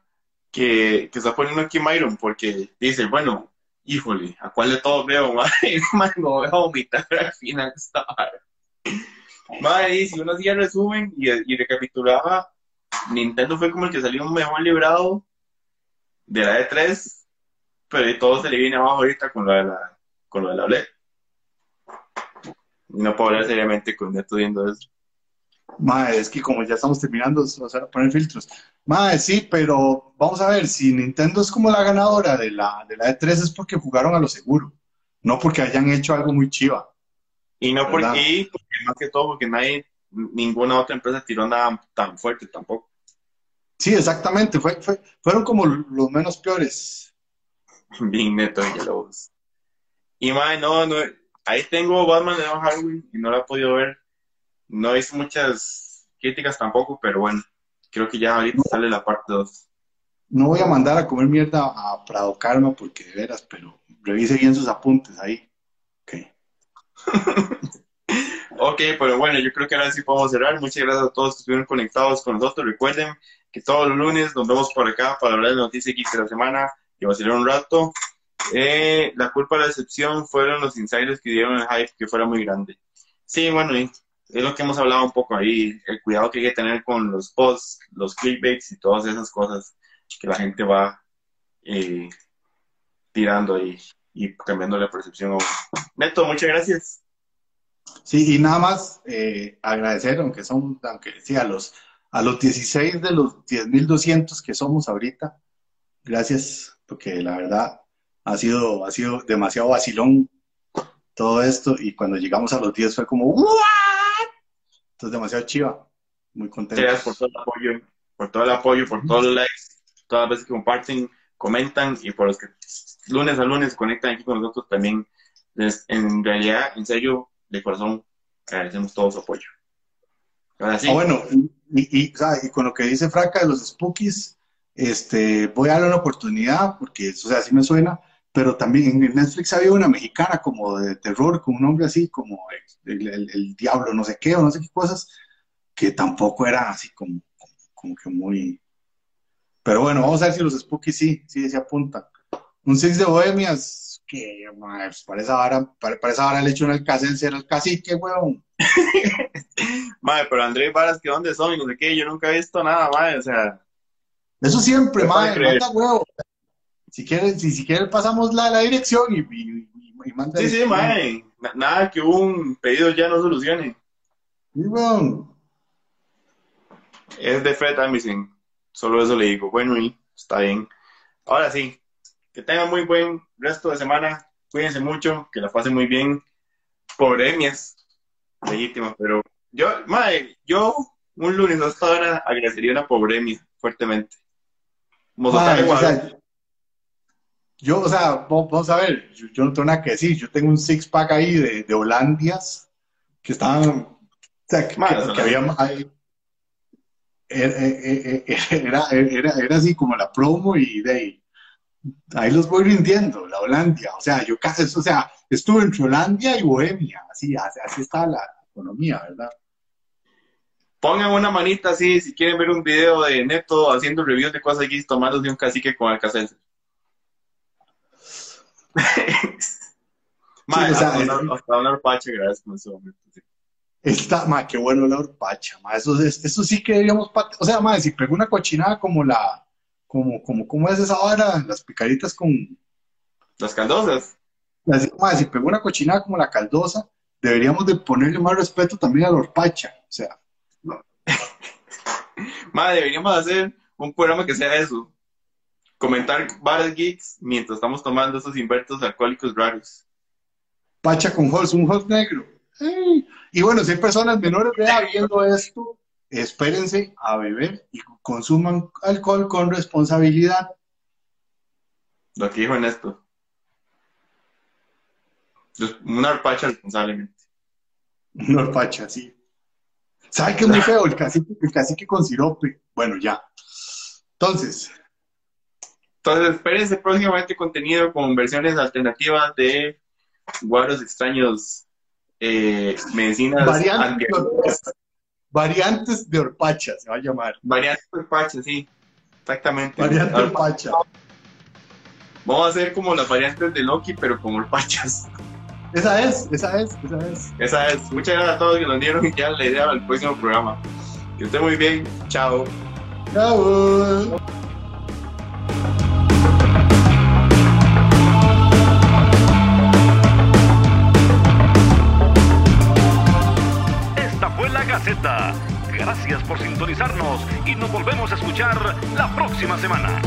que, que está poniendo aquí Myron, porque dice, bueno, híjole, ¿a cuál de todos veo? Madre, madre, me voy a vomitar al final esta. Madre, y si uno hacía resumen y, y recapitulaba, Nintendo fue como el que salió mejor librado de la E3, pero todo se le viene abajo ahorita con lo de la, con lo de la OLED. No puedo hablar seriamente con Neto viendo eso. Mae, es que como ya estamos terminando, o sea, poner filtros. Mae, sí, pero vamos a ver, si Nintendo es como la ganadora de la, de la E3 es porque jugaron a lo seguro, no porque hayan hecho algo muy chiva. Y no porque, y porque más que todo, porque nadie, ninguna otra empresa tiró nada tan fuerte tampoco. Sí, exactamente, fue, fue- fueron como los menos peores. Bien neto de Lobos. Y más, no, no, ahí tengo Batman de Don Halloween y no la he podido ver. No hice muchas críticas tampoco, pero bueno, creo que ya ahorita sale la parte 2. No voy a mandar a comer mierda a Prado Karma porque de veras, pero revise bien sus apuntes ahí. Ok. Ok, pero bueno, yo creo que ahora sí podemos cerrar. Muchas gracias a todos que estuvieron conectados con nosotros. Recuerden que todos los lunes nos vemos por acá para hablar de noticias geeks de la semana, que va a ser un rato. Eh, la culpa de la decepción fueron los insiders que dieron el hype que fuera muy grande. Sí, bueno, es lo que hemos hablado un poco ahí, el cuidado que hay que tener con los posts, los clickbaits y todas esas cosas que la gente va eh, tirando ahí y cambiando la percepción. Neto, muchas gracias. Sí, y nada más eh, agradecer, aunque son, aunque sí, a los, a los 16 de los 10.200 que somos ahorita, gracias, porque la verdad ha sido, ha sido demasiado vacilón todo esto, y cuando llegamos a los 10 fue como, ¿what? Entonces, demasiado chiva, muy contento. Gracias por todo el apoyo, por todo el apoyo, por todos los likes, todas las veces que comparten, comentan y por los que lunes a lunes conectan aquí con nosotros también. Les- en realidad, en serio, de corazón, agradecemos todo su apoyo. Ahora sí, Ah, bueno, y, y, y con lo que dice Franca de los Spookies, este, voy a darle una oportunidad, porque o sea, sí me suena, pero también en Netflix había una mexicana como de terror, con un nombre así, como el, el- el diablo, no sé qué, o no sé qué cosas, que tampoco era así como, como que muy... Pero bueno, vamos a ver si los Spooky sí, sí se apuntan. Un Six de Bohemias, que pues, para esa hora, para, para esa hora le echo un alcacel ser el cacique, weón. Madre, pero Andrés Varas, ¿que dónde son? Y no sé qué, yo nunca he visto nada, madre, o sea, Eso siempre, madre, manda huevo. Si quieren, si, si quieren pasamos la, la dirección y, y, y, y manda sí, sí, na- nada que un pedido ya no solucione. Sí, weón. Es de Fred Amazing, solo eso le digo, bueno, y está bien. Ahora sí, que tengan muy buen resto de semana, cuídense mucho, que la pasen muy bien. Pobremias, legítima, pero yo, madre, yo un lunes a esta hora agradecería una pobremia fuertemente. Como Madre, total o igual. sea, yo, o sea, va- vamos a ver, yo, yo no tengo nada que decir. Yo tengo un six pack ahí de, de Holandias que estaban, o sea, que, Madre, que- que había ahí. Era, eh, eh, era, era, era así como la promo y de ahí, ahí los voy rindiendo, la Holandia. O sea, yo casi, o sea, estuve entre Holandia y Bohemia, así, así, así está la economía, ¿verdad? Pongan una manita así si quieren ver un video de Neto haciendo reviews de cosas aquí tomándose un cacique con Alcacelser. Madre, o sea, hasta, una, hasta una horpacha, gracias con ese momento. sí. Está, ma, qué bueno la horpacha, ma, eso, es- eso sí que deberíamos, pat- o sea, ma, si pegó una cochinada como la, como, como, ¿cómo es esa vara? Las picaritas con, Las caldosas. las- ma, si pegó una cochinada como la caldosa, deberíamos de ponerle más respeto también a la horpacha, o sea, Madre, deberíamos hacer un programa que sea eso. Comentar varios geeks mientras estamos tomando esos invertos alcohólicos raros. pacha con hols, un hols negro. Y bueno, si hay personas menores de edad viendo esto, espérense a beber y consuman alcohol con responsabilidad. Lo que dijo Ernesto. Una horpacha responsablemente. Una horpacha, sí. ¿Sabe qué es muy feo? El cacique, el cacique con sirope. Bueno, ya. Entonces, Entonces, espérense próximamente contenido con versiones alternativas de guaros extraños, eh, medicinas variantes de, variantes de horpacha se va a llamar. variantes de horpacha, sí, exactamente. Variante Ahora, horpacha. Vamos a hacer como las variantes de Loki, pero con horpachas. Esa es, esa es, esa es. Esa es. Muchas gracias a todos que nos dieron ya la idea del próximo programa. Que esté muy bien. Chao. Chao. Gaceta. Gracias por sintonizarnos y nos volvemos a escuchar la próxima semana.